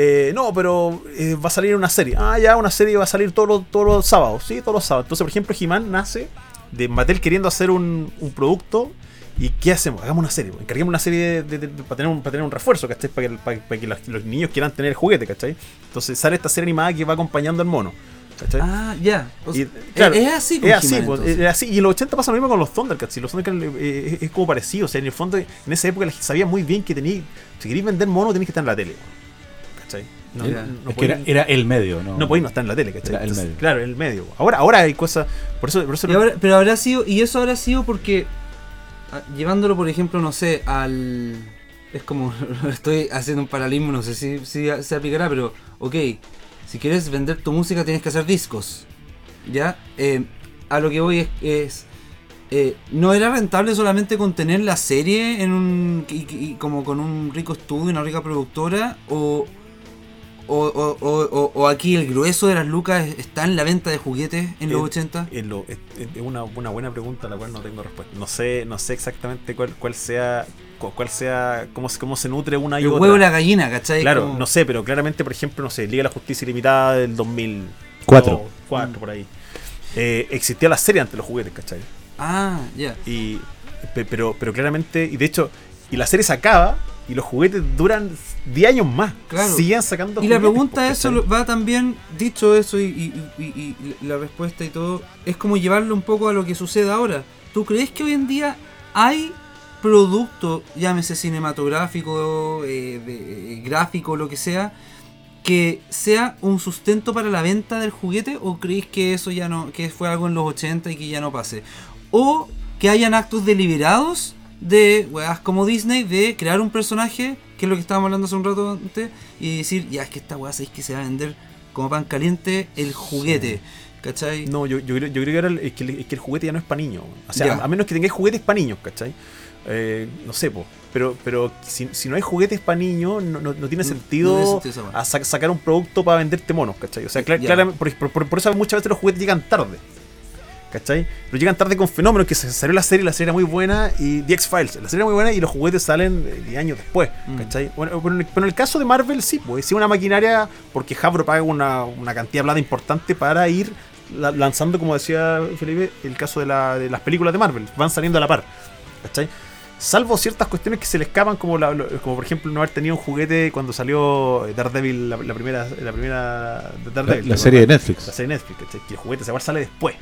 Eh, no, pero eh, va a salir una serie. Ah, ya, una serie va a salir todos los, todos los sábados, sí, todos los sábados. Entonces, por ejemplo, He-Man nace de Mattel queriendo hacer un, un producto. ¿Y qué hacemos? Hagamos una serie. pues. Encarguemos una serie de- de- de- para, tener un, para tener un refuerzo, ¿cachai? Para que, para, para que los, los niños quieran tener el juguete, ¿cachai? Entonces sale esta serie animada que va acompañando al mono. ¿cachai? Ah, ya. O sea, Y, claro, es así con es así, pues, es así. Y en los 80 pasa lo mismo con los Thundercats. Y los Thundercats eh, es, es como parecido. O sea, en el fondo, en esa época sabía muy bien que tenía, si queréis vender mono, tenéis que estar en la tele. ¿Cachai? No, Ya. no es que era, era el medio, ¿no? no podéis no estar en la tele, ¿cachai? Era el medio. Claro, el medio. Ahora, ahora hay cosas. Por eso, por eso Y ahora- pero habrá sido, y eso habrá sido porque, ah, llevándolo por ejemplo, no sé, al... Es como, estoy haciendo un paralelismo, no sé si, si se aplicará, pero, ok, si quieres vender tu música tienes que hacer discos, ¿ya? Eh, a lo que voy es, es, eh, no era rentable solamente con tener la serie en un, y, y como con un rico estudio, una rica productora, o... O, o- o- aquí el grueso de las lucas está en la venta de juguetes en los Eh, 80. en lo- es, es una, una buena pregunta a la cual no tengo respuesta. No sé, no sé exactamente cuál, cuál sea, cu- cuál sea, cómo, se- cómo se nutre una y El otra. huevo y la gallina, ¿cachai? Claro, Como- no sé, pero claramente, por ejemplo, no sé, Liga de la Justicia Ilimitada del 2004, Cuatro. cuatro, por ahí. Eh, existía la serie ante los juguetes, ¿cachai? Ah, ya. Y, pe- pero, pero claramente, y de hecho, y la serie se acaba y los juguetes duran 10 años más. Claro. Siguen sacando Y la pregunta pues, eso va también, dicho eso y, y- y- y- y la respuesta y todo, es como llevarlo un poco a lo que sucede ahora. ¿Tú crees que hoy en día hay producto, llámese cinematográfico, eh, de- eh, gráfico, lo que sea, que sea un sustento para la venta del juguete o creéis que eso ya no, que fue algo en los 80 y que ya no pase? O que hayan actos deliberados de weas como Disney de crear un personaje, que es lo que estábamos hablando hace un rato antes, y decir, ya es que esta wea sabéis que se va a vender como pan caliente el juguete. ¿Cachai? No, yo, yo, creo, yo creo que, ahora es que, el, es que el juguete ya no es para niños. O sea, a, a menos que tengáis juguetes para niños, ¿cachai? Eh, no sé, po. Pero, pero si, si no hay juguetes para niños, no, no, no tiene No- sentido, no tiene sentido esa weá. a sa- sacar un producto para venderte monos, ¿cachai? O sea, cla- Ya. claramente, por, por- por eso muchas veces los juguetes llegan tarde. ¿Cachai? Pero llegan tarde con fenómenos que se salió la serie, la serie era muy buena y The X-Files, la serie era muy buena y los juguetes salen eh, 10 años después, Mm. ¿cachai? Bueno, pero en, el, pero en el caso de Marvel sí, pues, sí una maquinaria porque Hasbro paga una, una cantidad de plata importante para ir la- lanzando, como decía Felipe, el caso de, la- de las películas de Marvel, van saliendo a la par, ¿cachai? Salvo ciertas cuestiones que se le escapan, como, la- como por ejemplo no haber tenido un juguete cuando salió Daredevil, la, primera, la primera Daredevil, la ¿te serie de? Netflix. La serie de Netflix, ¿cachai? Que el juguete igual sale después.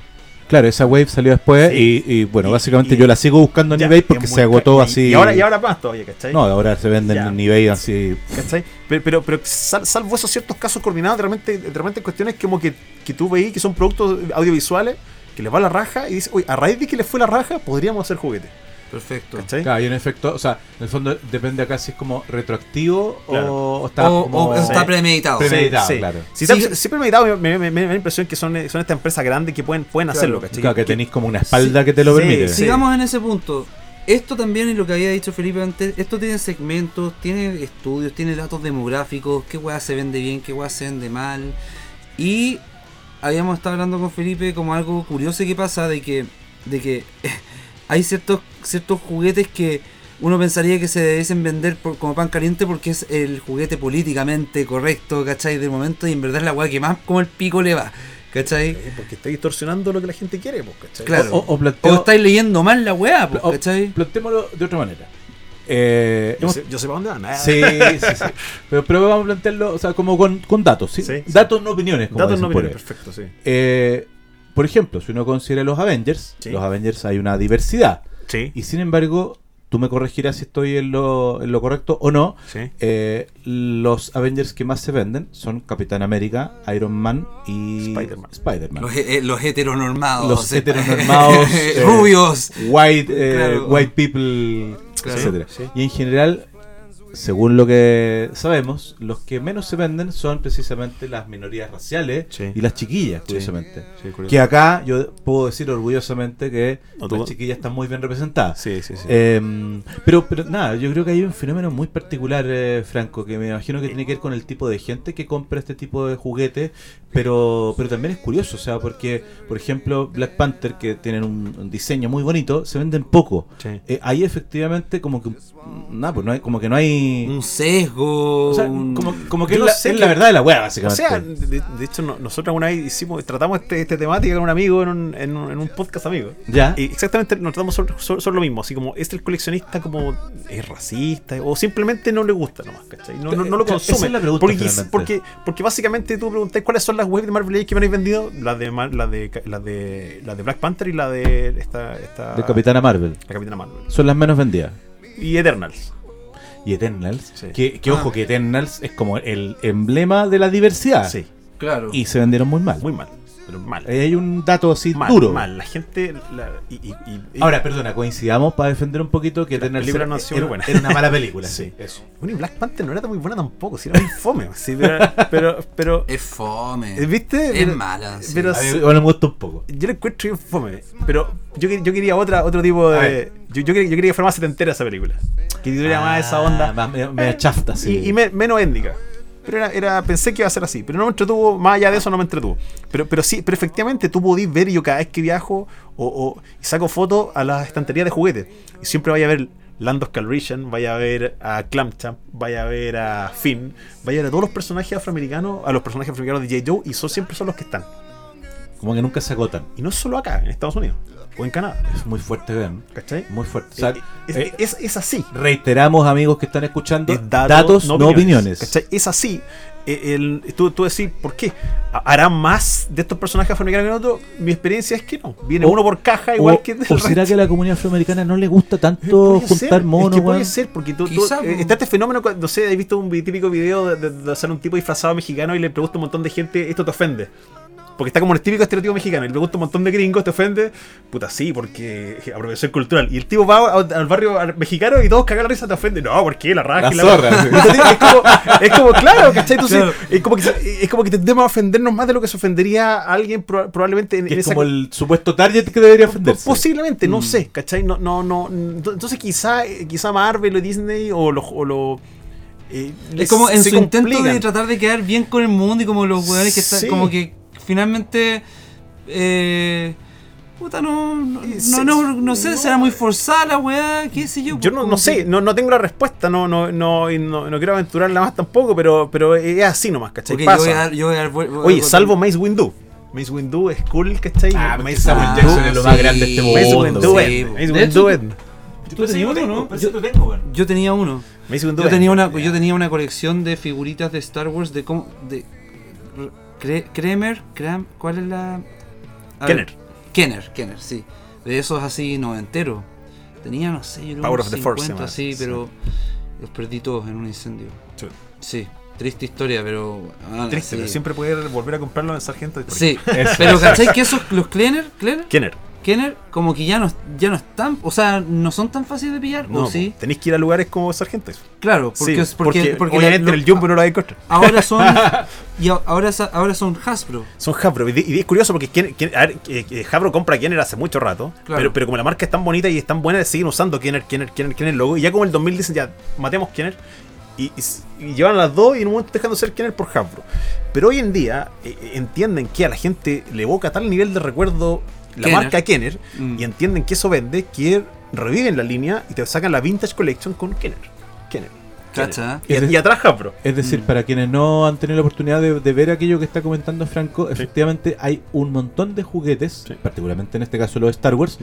Claro, esa wave salió después Sí. y, y, bueno, Y- básicamente y- yo la sigo buscando en Ya, eBay porque se agotó así. Y ahora, y ahora más todavía, ¿cachai? No, ahora se venden Ya. en eBay así. ¿Cachai? Pero, pero, pero sal- salvo esos ciertos casos coordinados, de repente cuestiones como que, que tú veis que son productos audiovisuales que les va la raja y dices, oye, a raíz de que les fue la raja, podríamos hacer juguetes. Perfecto. ¿Cachai? Claro, y en efecto, o sea, en el fondo depende acá si es como retroactivo Claro. o, o está o, como... o está Sí. premeditado. Pre- Premeditado, claro. Sí, siempre me he dado, me, me- me da la impresión que son, son estas empresas grandes que pueden, pueden Claro. hacerlo, ¿cachai? Claro, que tenéis como una espalda que te lo Sí, permite. sí. Sigamos en ese punto. Esto también es lo que había dicho Felipe antes. Esto tiene segmentos, tiene estudios, tiene datos demográficos, qué weá se vende bien, qué weá se vende mal. Y habíamos estado hablando con Felipe como algo curioso que pasa de que, de que hay ciertos, ciertos juguetes que uno pensaría que se debiesen vender por- como pan caliente porque es el juguete políticamente correcto, ¿cachai? Del momento y en verdad es la weá que más como el pico le va, ¿cachai? Eh, Porque está distorsionando lo que la gente quiere, pues, ¿cachai? Claro. O, o O planteo- estáis leyendo mal la weá, pues, ¿cachai? planteémoslo de otra manera. Eh, Yo hemos- sé, yo sé para dónde van. ah. Sí, sí, sí. Pero, pero vamos a plantearlo, o sea, como con, con datos, ¿sí? Sí, sí. Datos, no opiniones, como Datos no ahí. perfecto, sí. Eh, por ejemplo, si uno considera los Avengers, Sí. los Avengers hay una diversidad. Sí, Y sin embargo, tú me corregirás si estoy en lo, en lo correcto o no. sí. eh, los Avengers que más se venden son Capitán América, Iron Man y Spider-Man. Spider-Man. Los, eh, los heteronormados. Los eh, heteronormados, eh, rubios. white, eh, Claro. white people, Claro, etcétera. sí. Y en general, según lo que sabemos, los que menos se venden son precisamente las minorías raciales Sí. y las chiquillas, curiosamente. Sí. Que acá yo puedo decir orgullosamente que No, las chiquillas están muy bien representadas. Sí, sí, sí. Eh, pero, pero nada, yo creo que hay un fenómeno muy particular, eh, Franco, que me imagino que tiene que ver con el tipo de gente que compra este tipo de juguetes, pero, pero también es curioso, o sea, porque, por ejemplo, Black Panther, que tienen un, un diseño muy bonito, se venden poco. Eh, ahí efectivamente como que, nada, pues no hay, como que no hay... Un sesgo. O sea, un- como, como que es, la, sé es la verdad de la weá, O básicamente. sea, de, de hecho, no- nosotros alguna vez hicimos, tratamos este, este temática con un amigo en un, en un, en un podcast amigo. ya. Y exactamente nos tratamos sobre, sobre- sobre lo mismo, así como es el coleccionista como es racista o simplemente no le gusta nomás, ¿cachai? No, no, no lo Esa consume. es la pregunta, porque, finalmente. porque, porque básicamente tú preguntas cuáles son las webs de Marvel que me habéis vendido, las de, las de, las de Black Panther y la de esta, esta de Capitana Marvel. la Capitana Marvel. Son las menos vendidas. Y Eternals. Y Eternals. Sí. Que, que Ah. ojo, que Eternals es como el emblema de la diversidad. Sí, Claro. Y se vendieron muy mal. muy mal. Pero mal. Hay un dato así mal, duro. mal. La gente. la- y, y- y- y- Ahora, perdona, coincidamos para defender un poquito que La Eternals película era, no ha sido era- muy buena. era una mala película. Sí. eso. Bueno, y Black Panther no era tan muy buena tampoco, si era muy fome. sí, pero, pero, pero- Es fome. eh, ¿Viste? Es Pero- mala. sí. pero- A mí igual me gusta un poco. yo la encuentro bien fome. Pero yo, yo quería otra, otro tipo de. Yo, yo, quería, yo quería que fuera más setentera esa película. Que tuviera más esa onda. Ah, más- me, me chafta, sí. Y, y me- menos étnica. Pero era, era, pensé que iba a ser así. Pero no me entretuvo, más allá de eso no me entretuvo. Pero, pero sí, pero efectivamente tú podís ver, yo cada vez que viajo o, o saco fotos a las estanterías de juguetes. Y siempre vaya a ver Lando Calrissian, vaya a ver a Clamchamp, vaya a ver a Finn, vaya a ver a todos los personajes afroamericanos, a los personajes afroamericanos de J. Joe, y son, siempre son los que están. Como que nunca se agotan. Y no solo acá, en Estados Unidos. O en Canadá. Es muy fuerte, vean. ¿Cachai? Muy fuerte. O sea, es, eh, es- es así. reiteramos, amigos que están escuchando, Es datos, no opiniones. ¿cachai? Es así. Eh, el- tú, tú decís, ¿por qué? ¿Hará más de estos personajes afroamericanos que otros? Mi experiencia es que no. Viene O- uno por caja, igual o, que del o será resto. que a la comunidad afroamericana no le gusta tanto juntar ser, monos, es que puede ser, porque tú, tú- eh, está este fenómeno, cuando, no sé, he visto un típico video de, de- de hacer un tipo disfrazado mexicano y le pregunta a un montón de gente, ¿esto te ofende? Porque está como el típico estereotipo mexicano y le pregunta un montón de gringos, ¿te ofende? Puta, sí, porque apropiación cultural. Y el tipo va al barrio mexicano y todos cagan la risa, ¿te ofende? No, ¿por qué? La raja La y zorra, sí. es, como, es como, claro, ¿cachai? Entonces, Claro. es, como que, se- es como que tendemos a ofendernos más de lo que se ofendería a alguien proba- probablemente en, Que en es esa como el supuesto target que debería ofenderse. Posiblemente, no Mm. sé, ¿cachai? No, no, no. Entonces quizá, quizá Marvel o Disney o lo... O lo eh, Es como en su intento de tratar de quedar bien con el mundo y como los weones que están. Sí. Como que finalmente. Eh, puta, no. No, Eh, no, no, no sé, no. será muy forzada la weá, qué sé yo. Yo no, no sé, no, no tengo la respuesta, no, no, no, no, no quiero aventurarla más tampoco, pero, pero es así nomás, ¿cachai? Ok, yo Pasa. voy a dar- yo voy a voy- Oye, salvo Mace Windu. Mace Windu es cool, ¿cachai? Ah, Mace Samuel Windu- Jackson es lo más sí. grande de este Mace mundo. Windu sí, es-. Mace Windu es- ¿Tú tenías uno, no? Tengo. Yo tenía uno. Mace Windu Yo tenía una, yo tenía una colección de figuritas de Star Wars de cómo. De, Cre- Kremer, Kram, ¿cuál es la? a ver, Kenner. Kenner, Kenner, sí. De esos así noventeros. Tenía, no sé, yo creo Power of the Force se 50, llama, sí, sí. pero los perdí todos en un incendio. Sí. Sí, triste historia, pero. ah, Triste, sí. pero siempre poder volver a comprarlo en Sargento. Sí, pero ¿cachai que esos, los Kenner, Kenner, Kenner. Kenner, como que ya no, ya no están, o sea, no son tan fáciles de pillar, No, ¿o sí? tenéis que ir a lugares como Sargento. Claro, porque, sí, porque, porque, porque obviamente en el Jumbo no lo a encontrar. ahora son y a- ahora ahora son Hasbro. Son Hasbro. Y, es curioso porque Ken- Ken- a ver, eh, Hasbro compra Kenner hace mucho rato. Claro. Pero, pero como la marca es tan bonita y es tan buena, siguen usando Kenner, Kenner, Kenner, Kenner logo. Y ya como el 2000 dicen, ya, matemos Kenner. Y, y s- y llevan las dos y en un momento dejando de ser Kenner por Hasbro. Pero hoy en día eh, eh, entienden que a la gente le evoca tal nivel de recuerdo la Kenner. marca Kenner. Mm. Y entienden que eso vende, que reviven la línea y te sacan la Vintage Collection con Kenner. Kenner. Cacha. Y, y atrás Hasbro. Es decir, Mm. para quienes no han tenido la oportunidad de, de ver aquello que está comentando Franco, efectivamente hay un montón de juguetes, Sí. particularmente en este caso los de Star Wars,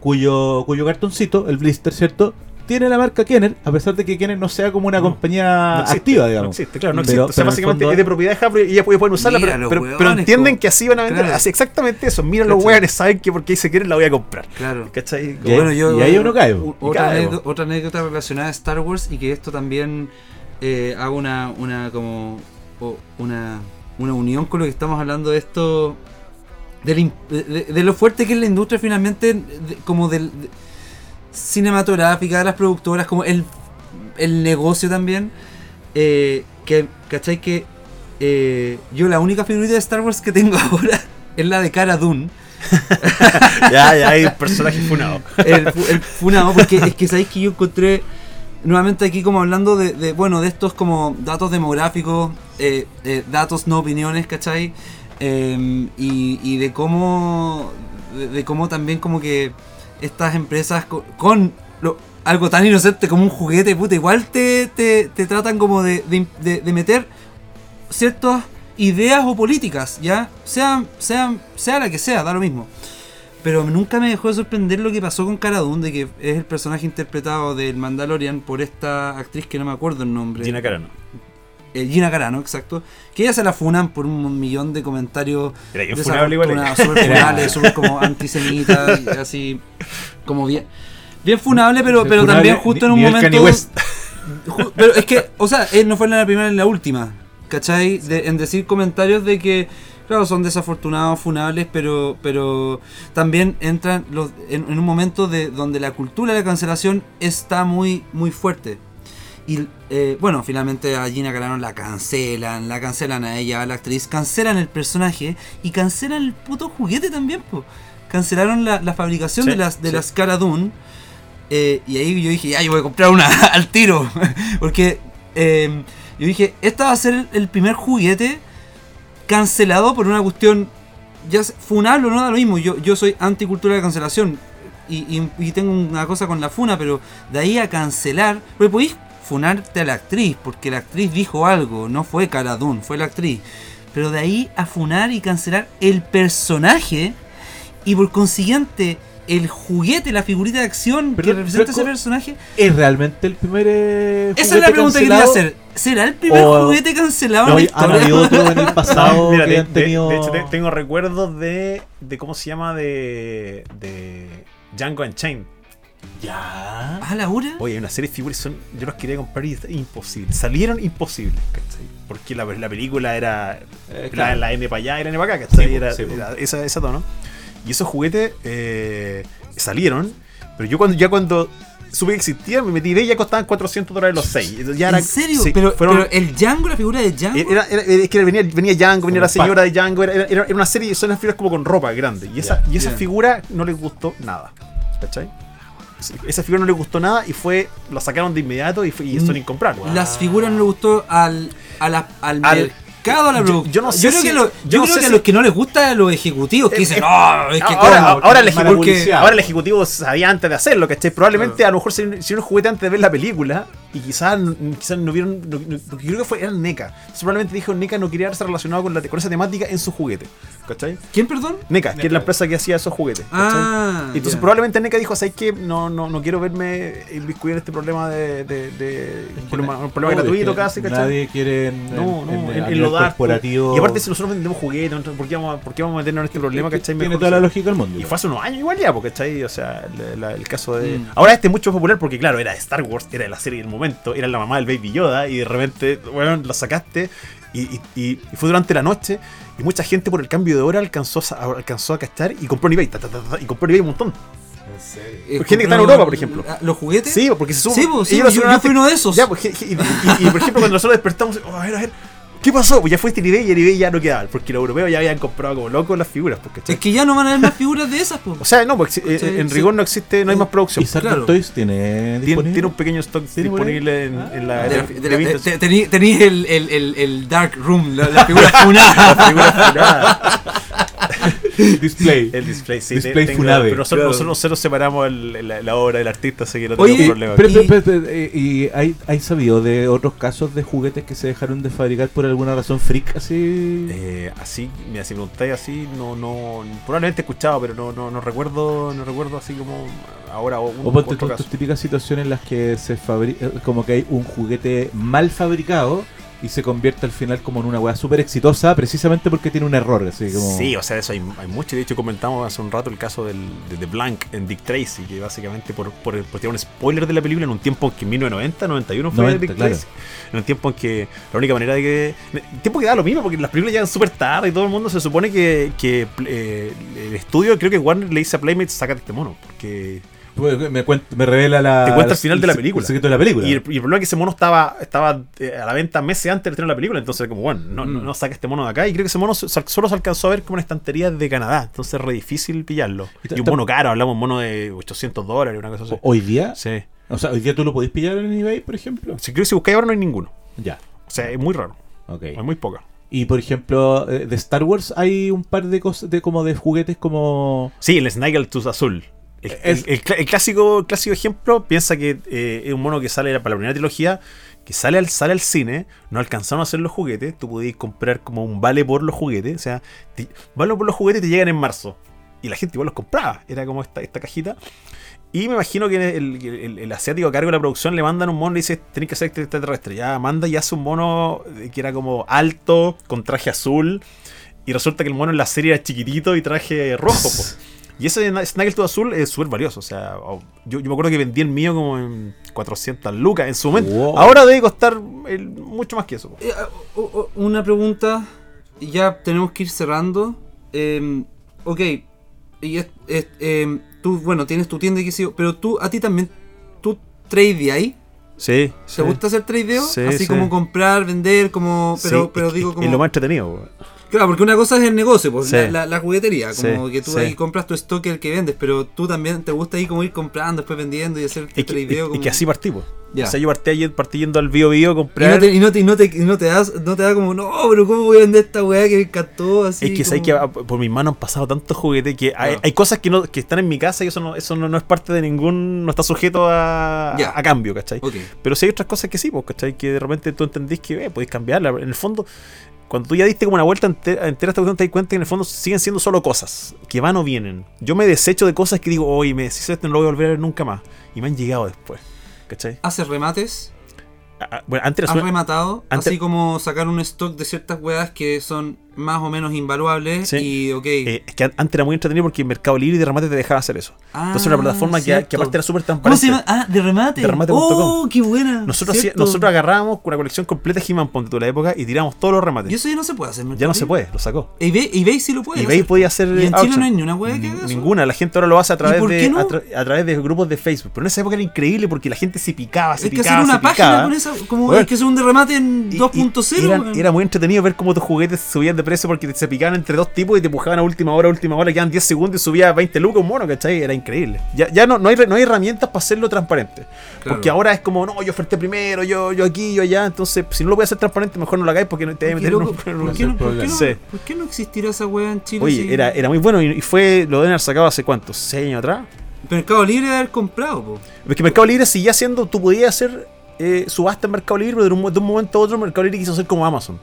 cuyo, cuyo cartoncito, el blister, ¿cierto? Tiene la marca Kenner, a pesar de que Kenner no sea como una No, compañía No existe, activa, No digamos. existe, claro, no Pero- existe. o sea, básicamente fondo- es de propiedad de Hasbro y ya pueden usarla, pero, pero, pero entienden que así van a vender. Claro. Así exactamente eso. Mira los hueones, saben que porque ahí se quieren la voy a comprar. Claro. ¿Cachai? Y ahí- y ahí uno cae, Otra, cae, anécdota, otra anécdota relacionada a Star Wars y que esto también eh, hago una, una como una, una unión con lo que estamos hablando de esto de, de- de lo fuerte que es la industria finalmente de- como del de- cinematográfica de las productoras como el, el negocio también eh, que ¿cachai? que eh, yo la única figurita de Star Wars que tengo ahora es la de Cara Dune ya, ya hay personajes funados. el, fu- el funado, porque es que sabéis que yo encontré nuevamente aquí como hablando de, de, bueno, de estos como datos demográficos, eh, eh, datos no opiniones, ¿cachai? Eh, y, y de cómo, de, de cómo también como que estas empresas co- con, lo- algo tan inocente como un juguete, puta, igual te, te, te tratan como de, de, de- meter ciertas ideas o políticas, ¿ya? Sean, sean, sea la que sea, da lo mismo. Pero nunca me dejó de sorprender lo que pasó con Cara Dune, que es el personaje interpretado del Mandalorian por esta actriz que no me acuerdo el nombre. Gina Carano. Eh, Gina Carano, exacto. Que ella se la funan por un millón de comentarios. Era funable igual Súper funables, súper como antisemita, y así. Como bien. Bien funable, pero, pero Funable, también justo en un momento. Ju- Pero es que, o sea, él no fue en la primera ni en la última. ¿Cachai? De- en decir comentarios de que, claro, son desafortunados, funables, pero pero también entran los, en, en un momento de donde la cultura de la cancelación está muy, muy fuerte. Y eh, bueno, finalmente a Gina Carano la cancelan, la cancelan a ella, a la actriz, cancelan el personaje y cancelan el puto juguete también, po. Cancelaron la, la fabricación Sí, de las de sí. las Cara Dune. Eh, y ahí yo dije, ya, yo voy a comprar una al tiro. Porque eh, yo dije, esta va a ser el, primer juguete cancelado por una cuestión, ya funable o no da lo mismo. Yo, yo soy anticultura de cancelación y, y- y tengo una cosa con la funa, pero de ahí a cancelar, porque podéis funarte a la actriz, porque la actriz dijo algo, no fue Cara Dune, fue la actriz. Pero de ahí a funar y cancelar el personaje y por consiguiente el juguete, la figurita de acción Pero- que representa pero ese personaje. ¿Es realmente el primer eh, Esa es la pregunta que quería cancelado? hacer. ¿Será el primer O- juguete cancelado No, en la historia? en el pasado No, mira, que de, han de- tenido... de hecho te- tengo recuerdos de, de cómo se llama de, de Django Unchained. Ya. Ah, Laura. Oye, hay una serie de figuras son, yo las quería comprar y imposible. Salieron imposibles, ¿cachai? Porque la, la película era Eh, la, claro. la N para allá y la N para acá, ¿cachai? Sí, era, sí, era esa, esa tono. Y esos juguetes eh, salieron, pero yo cuando ya cuando supe que existían, me metí de ella costaban 400 dólares los 6. Ya era- ¿En serio? sí, pero, fueron- pero el Django, la figura de Django. era, era- es que venía, venía Django, venía la señora de Django, era, era- era una serie, son las figuras como con ropa grande. Y esa, y esa figura no les gustó nada. ¿Cachai? Esa figura no les gustó nada y fue, la sacaron de inmediato y, fue, y son Mm, incomprables. Las figuras no le gustó al, a la- al, Al- la yo- producción. yo no sé creo si- que, lo- yo yo no creo que a los que no les gusta a los ejecutivos que Eh, dicen, eh, no, es que ahora, cómo, ahora, el mala ejecu- publicidad. ahora el ejecutivo sabía antes de hacerlo, ¿cachai? Probablemente a lo mejor si, si un juguete antes de ver la película y quizás, quizás no vieron, no- no- porque yo creo que fue, era NECA. Probablemente dijo NECA no quería verse relacionado con, la, con esa temática en su juguete, ¿cachai? ¿Quién, perdón? NECA, que es la empresa que hacía esos juguetes. Ah, Entonces probablemente NECA dijo, ¿sabes qué? No, no, no quiero verme inmiscuido en este problema de, de, de- un problema, un problema Obvio, gratuito casi, ¿cachai? Nadie quiere en, No, no, en, en lo corporativo. Y aparte, si nosotros vendemos juguetes, ¿por qué vamos a, por qué vamos a meternos en este problema, cachai? Tiene Mejor toda la lógica del mundo. y fue hace unos años igual ya, porque ¿cachai? O sea, la- la- el caso de. Mm. Ahora este es mucho popular porque, claro, era de Star Wars, era de la serie del momento, era la mamá del Baby Yoda, y de repente, bueno, la sacaste. Y, y- y- fue durante la noche. Y mucha gente por el cambio de hora alcanzó, a- alcanzó a cachar y compró en eBay. ta, ta, ta, ta, y compró en eBay un montón. Gente que está en Europa, por ejemplo. ah, ¿Los juguetes? Sí, porque se sube. Sí, pues, sí, lo yo- yo fui uno de esos. Ya, pues, y, y- y, por ejemplo, cuando nosotros despertamos, oh, a ver, a ver, ¿qué pasó? Pues ya fuiste en eBay y en eBay ya no quedaban, porque los europeos ya habían comprado como locos las figuras, ¿cachai? Es que ya no van a haber más figuras de esas, pues. O sea, no, porque eh, en sí. rigor no existe, no hay más producción. ¿Y claro. Toys tiene Tiene, disponible? tiene un pequeño stock disponible en, en la. Tenéis el, el, el, el Dark Room, la, la figura funada. La figura funada, display. el display, sí. Display tengo-. Pero nosotros, Claro. nosotros, nosotros separamos el- la, la obra del artista, así que no Oye, tenemos problema. Pero, Y- pero, pero, pero, eh, ¿y hay, hay sabido de otros casos de juguetes que se dejaron de fabricar por alguna razón freak así? Eh, así, mira, si me preguntáis así, no, no, probablemente he escuchado, pero no, no, no recuerdo, no recuerdo así como ahora o un o ponte tus típicas situaciones en las que se fabrica, como que hay un juguete mal fabricado y se convierte al final como en una weá súper exitosa precisamente porque tiene un error. Así como... Sí, o sea, eso hay, hay mucho. De hecho, comentamos hace un rato el caso del, de The Blank en Dick Tracy, que básicamente por, por, por tirar un spoiler de la película en un tiempo en que en 1990, 91 fue 90, Dick claro. Tracy. En un tiempo en que la única manera de que. en tiempo que da lo mismo, porque las películas llegan súper tarde y todo el mundo se supone que, que eh, el estudio, creo que Warner le dice a Playmate, sácate este mono, porque. Pues, Me, cuenta- me revela la. Te cuenta el final de la el película. secreto de la película. Y el, y el problema es que ese mono estaba, estaba eh, a la venta meses antes de tener la película. Entonces, como, bueno, no, no, Mm. no saca este mono de acá. Y creo que ese mono solo se alcanzó a ver como una estantería de Canadá. Entonces, es re difícil pillarlo. Y un mono caro, hablamos de un mono de 800 dólares, una cosa así. Hoy día, Sí. o sea, hoy día tú lo podés pillar en eBay, por ejemplo. Sí, creo que si buscáis ahora no hay ninguno. Ya, O sea, es muy raro. ok. Hay muy poca. Y por ejemplo, eh, de Star Wars hay un par de cosas, de como de juguetes como. Sí, el Snaggletooth azul. El, Es- el- el cl- el clásico, clásico ejemplo, piensa que eh, es un mono que sale para la primera trilogía, que sale al, sale al cine, no alcanzaron a hacer los juguetes, tú podías comprar como un vale por los juguetes, o sea, te- vale por los juguetes te llegan en marzo. Y la gente igual los compraba, era como esta, esta cajita. Y me imagino que el, el- el asiático a cargo de la producción le mandan un mono y dice, tenés que hacer este extraterrestre. Ya manda y hace un mono eh, que era como alto, con traje azul. Y resulta que el mono en la serie era chiquitito y traje rojo. po. Y ese na- Snaggletooth azul es súper valioso. O sea, o- yo, yo me acuerdo que vendí el mío como en 400 lucas en su momento. Wow. Ahora debe costar el- mucho más que eso. Eh, o- una pregunta, y ya tenemos que ir cerrando. Eh, ok, y es, es- eh, tú, bueno, tienes tu tienda y qué sé yo, pero tú, a ti también, tú trade ahí. Sí. ¿Te gusta hacer tradeo? Sí, Así sí. como comprar, vender, como. Pero, Sí, pero es- digo como. Es lo más entretenido. Claro, porque una cosa es el negocio, pues, Sí. la, la- la juguetería, como Sí, que tú sí. ahí compras tu stock el que vendes, pero tú también te gusta ahí como ir comprando, después vendiendo y hacer Es que, tradeo. es- como... es que así partí, po. Ya. O sea, yo partí, partí yendo al Bio Bio a Y comprar. no, te, y, no te, y no te- y no te das, no te da como, no, pero ¿cómo voy a vender esta weá que me encantó? Así es que sabes que como- ah, por mis manos han pasado tantos juguetes que hay, cosas que, no, que están en mi casa y eso no, eso no, no es parte de ningún. no está sujeto a, Ya. a cambio, ¿cachai? Pero sí hay otras cosas que sí, pues, ¿cachai? Que de repente tú entendís que eh, podéis cambiarla. En el fondo, cuando tú ya diste como una vuelta entera, entera a esta cuestión, te das cuenta que en el fondo siguen siendo solo cosas, que van o vienen. Yo me desecho de cosas que digo, oye, me deshice de esto, no lo voy a volver a ver nunca más. Y me han llegado después. ¿Cachai? Hace remates, Ah, ah, Bueno, antes has rematado, antes- así como sacar un stock de ciertas weas que son más o menos invaluables Sí. y ok. eh, es que an- antes era muy entretenido porque Mercado Libre y de remate te dejaba hacer eso. Entonces era una plataforma que, que aparte era súper ¿Cómo transparente. se llama? Ah, de remate. De. Oh, qué buena. Nosotros, hacía- nosotros agarrábamos una colección completa de He-Man Ponte de la época y tiramos todos los remates. Y eso ya no se puede hacer. Ya no se puede, lo sacó. eBay, eBay sí lo puede. eBay hacer. podía hacer Y en Chile no hay ni una wea que haga eso. Ninguna, la gente ahora lo hace a través, de, no? a, tra- a través de grupos de Facebook. Pero en esa época era increíble porque la gente se picaba, se que picaba, hacer una página con esa. Como hay que hacer un de remate en Y- y 2.0. era, weón. era muy entretenido ver cómo tus juguetes subían de precio porque se picaban entre dos tipos y te empujaban a última hora, a última hora, quedan 10 segundos y subía 20 lucas un mono, ¿cachai? Era increíble. Ya, ya no, no, hay, re- no hay herramientas para hacerlo transparente. Claro. Porque ahora es como, no, yo oferté primero, yo, yo aquí, yo allá. Entonces, si no lo voy a hacer transparente, mejor no lo hagáis porque no te voy a meter en loco, un- en un- ¿Por qué no- por qué no- Sí. por qué no existirá esa wea en Chile? Oye, si- era, era muy bueno y, y fue, lo deben haber sacado hace cuánto, ¿6 años atrás? Mercado Libre de haber comprado, po. Es que Mercado Libre seguía siendo, tú podías hacer eh, subasta en Mercado Libre, pero de un, de un momento a otro Mercado Libre quiso ser como Amazon.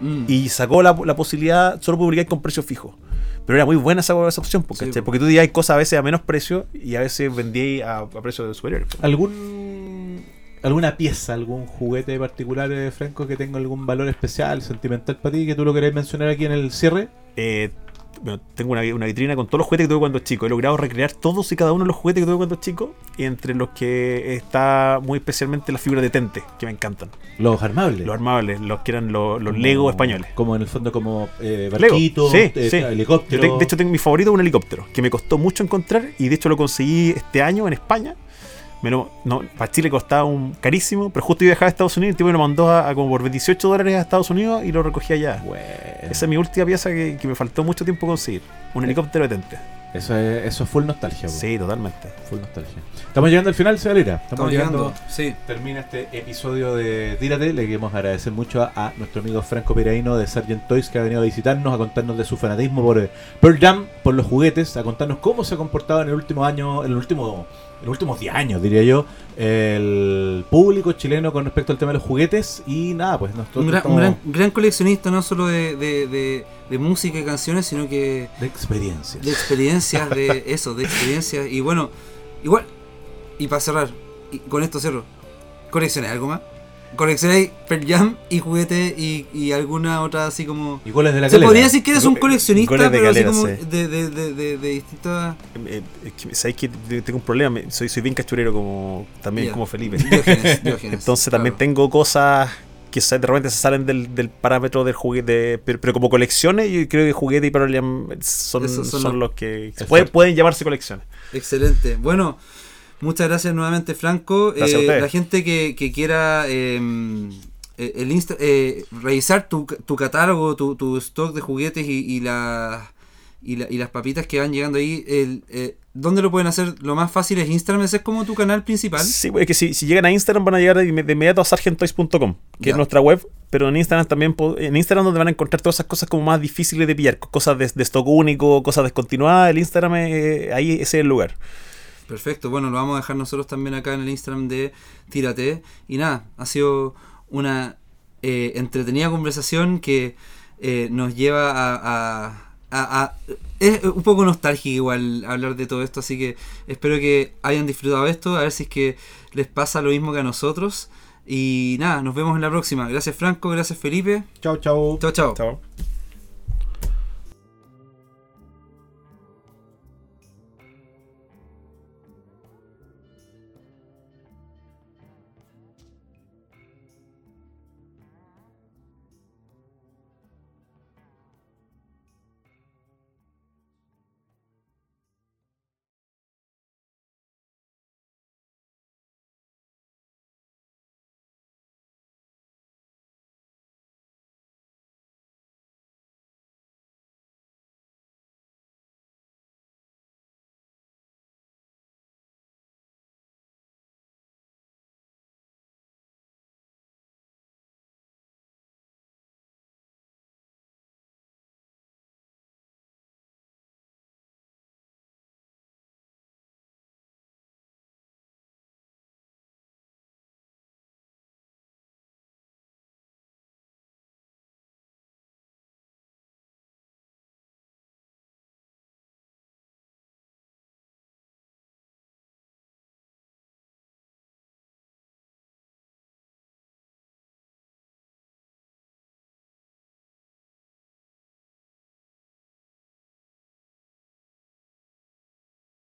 Mm. Y sacó la, la posibilidad, solo publicar con precio fijo. Pero era muy buena esa, esa opción, porque, Sí, po. porque tú hay cosas a veces a menos precio y a veces vendí a, a precios superiores. ¿Algún, ¿Alguna pieza, algún juguete particular, eh, Franco, que tenga algún valor especial, sentimental para ti, que tú lo queráis mencionar aquí en el cierre? Eh, bueno, tengo una, una vitrina con todos los juguetes que tuve cuando chico. He logrado recrear todos y cada uno de los juguetes que tuve cuando chico. Y entre los que está muy especialmente la figura de Tente, que me encantan. Los armables. Los armables, los que eran los, los Lego españoles. Como en el fondo, como eh, barquitos, Sí, eh, sí. helicóptero. Yo te- de hecho, tengo mi favorito un helicóptero, que me costó mucho encontrar y de hecho lo conseguí este año en España. Me lo, no, para Chile costaba un carísimo, pero justo iba a viajar a Estados Unidos y el tipo me lo mandó a, a como por 28 dólares a Estados Unidos y lo recogí allá. Bueno, Esa es mi última pieza que, que me faltó mucho tiempo conseguir. Un helicóptero de Tente. eso, es, eso es full nostalgia. po. Sí, totalmente. Full nostalgia. Estamos llegando al final, Sebalera. Estamos, Estamos llegando. llegando. Sí. Termina este episodio de Tírate. Le queremos agradecer mucho a, a nuestro amigo Franco Piraíno de Sargent Toys que ha venido a visitarnos, a contarnos de su fanatismo por eh, Pearl Jam, por los juguetes, a contarnos cómo se ha comportado en el último año, en el último, los últimos 10 años, diría yo, el público chileno con respecto al tema de los juguetes. Y nada, pues nosotros Un gran, estamos gran, gran coleccionista, no solo de, de, de, de música y canciones, sino que de experiencias. de experiencias, de eso, de experiencias. Y bueno, igual, y para cerrar, y con esto cierro, ¿coleccioné algo más? ¿Coleccioné Pearl Jam y juguete y, y alguna otra así como... Y goles de la Se calera. podría decir que eres un coleccionista, pero así como sí. de, de, de, de, distintas... Eh, eh, es que, ¿Sabéis que te- tengo un problema? Soy, soy bien cachurero como también como Felipe. Diógenes, Diógenes, Entonces claro. también tengo cosas que de repente se salen del, del parámetro del juguete, pero, pero como colecciones, yo creo que juguete y Pearl Jam son, son son los- los que pueden, pueden llamarse colecciones. Excelente. Bueno, muchas gracias nuevamente, Franco. Gracias a Eh, ustedes. la gente que, que quiera eh, eh, el Insta- eh, revisar tu, tu catálogo, tu, tu stock de juguetes y, y, la- y, la- y las papitas que van llegando ahí, el, eh, ¿dónde lo pueden hacer? Lo más fácil es Instagram, ese es como tu canal principal. Sí, pues, es que si, si llegan a Instagram van a llegar de, inmediato a sargentoys.com, que Ya. es nuestra web, pero en Instagram también, en Instagram donde van a encontrar todas esas cosas como más difíciles de pillar, cosas de, de stock único, cosas descontinuadas, el Instagram, eh, ahí ese es el lugar. Perfecto, bueno, lo vamos a dejar nosotros también acá en el Instagram de Tírate. Y nada, ha sido una eh, entretenida conversación que eh, nos lleva a, a- a- a- Es un poco nostálgico igual hablar de todo esto, así que espero que hayan disfrutado esto, a ver si es que les pasa lo mismo que a nosotros. Y nada, nos vemos en la próxima. Gracias Franco, gracias Felipe. Chao, chao. Chao, chao. Chao.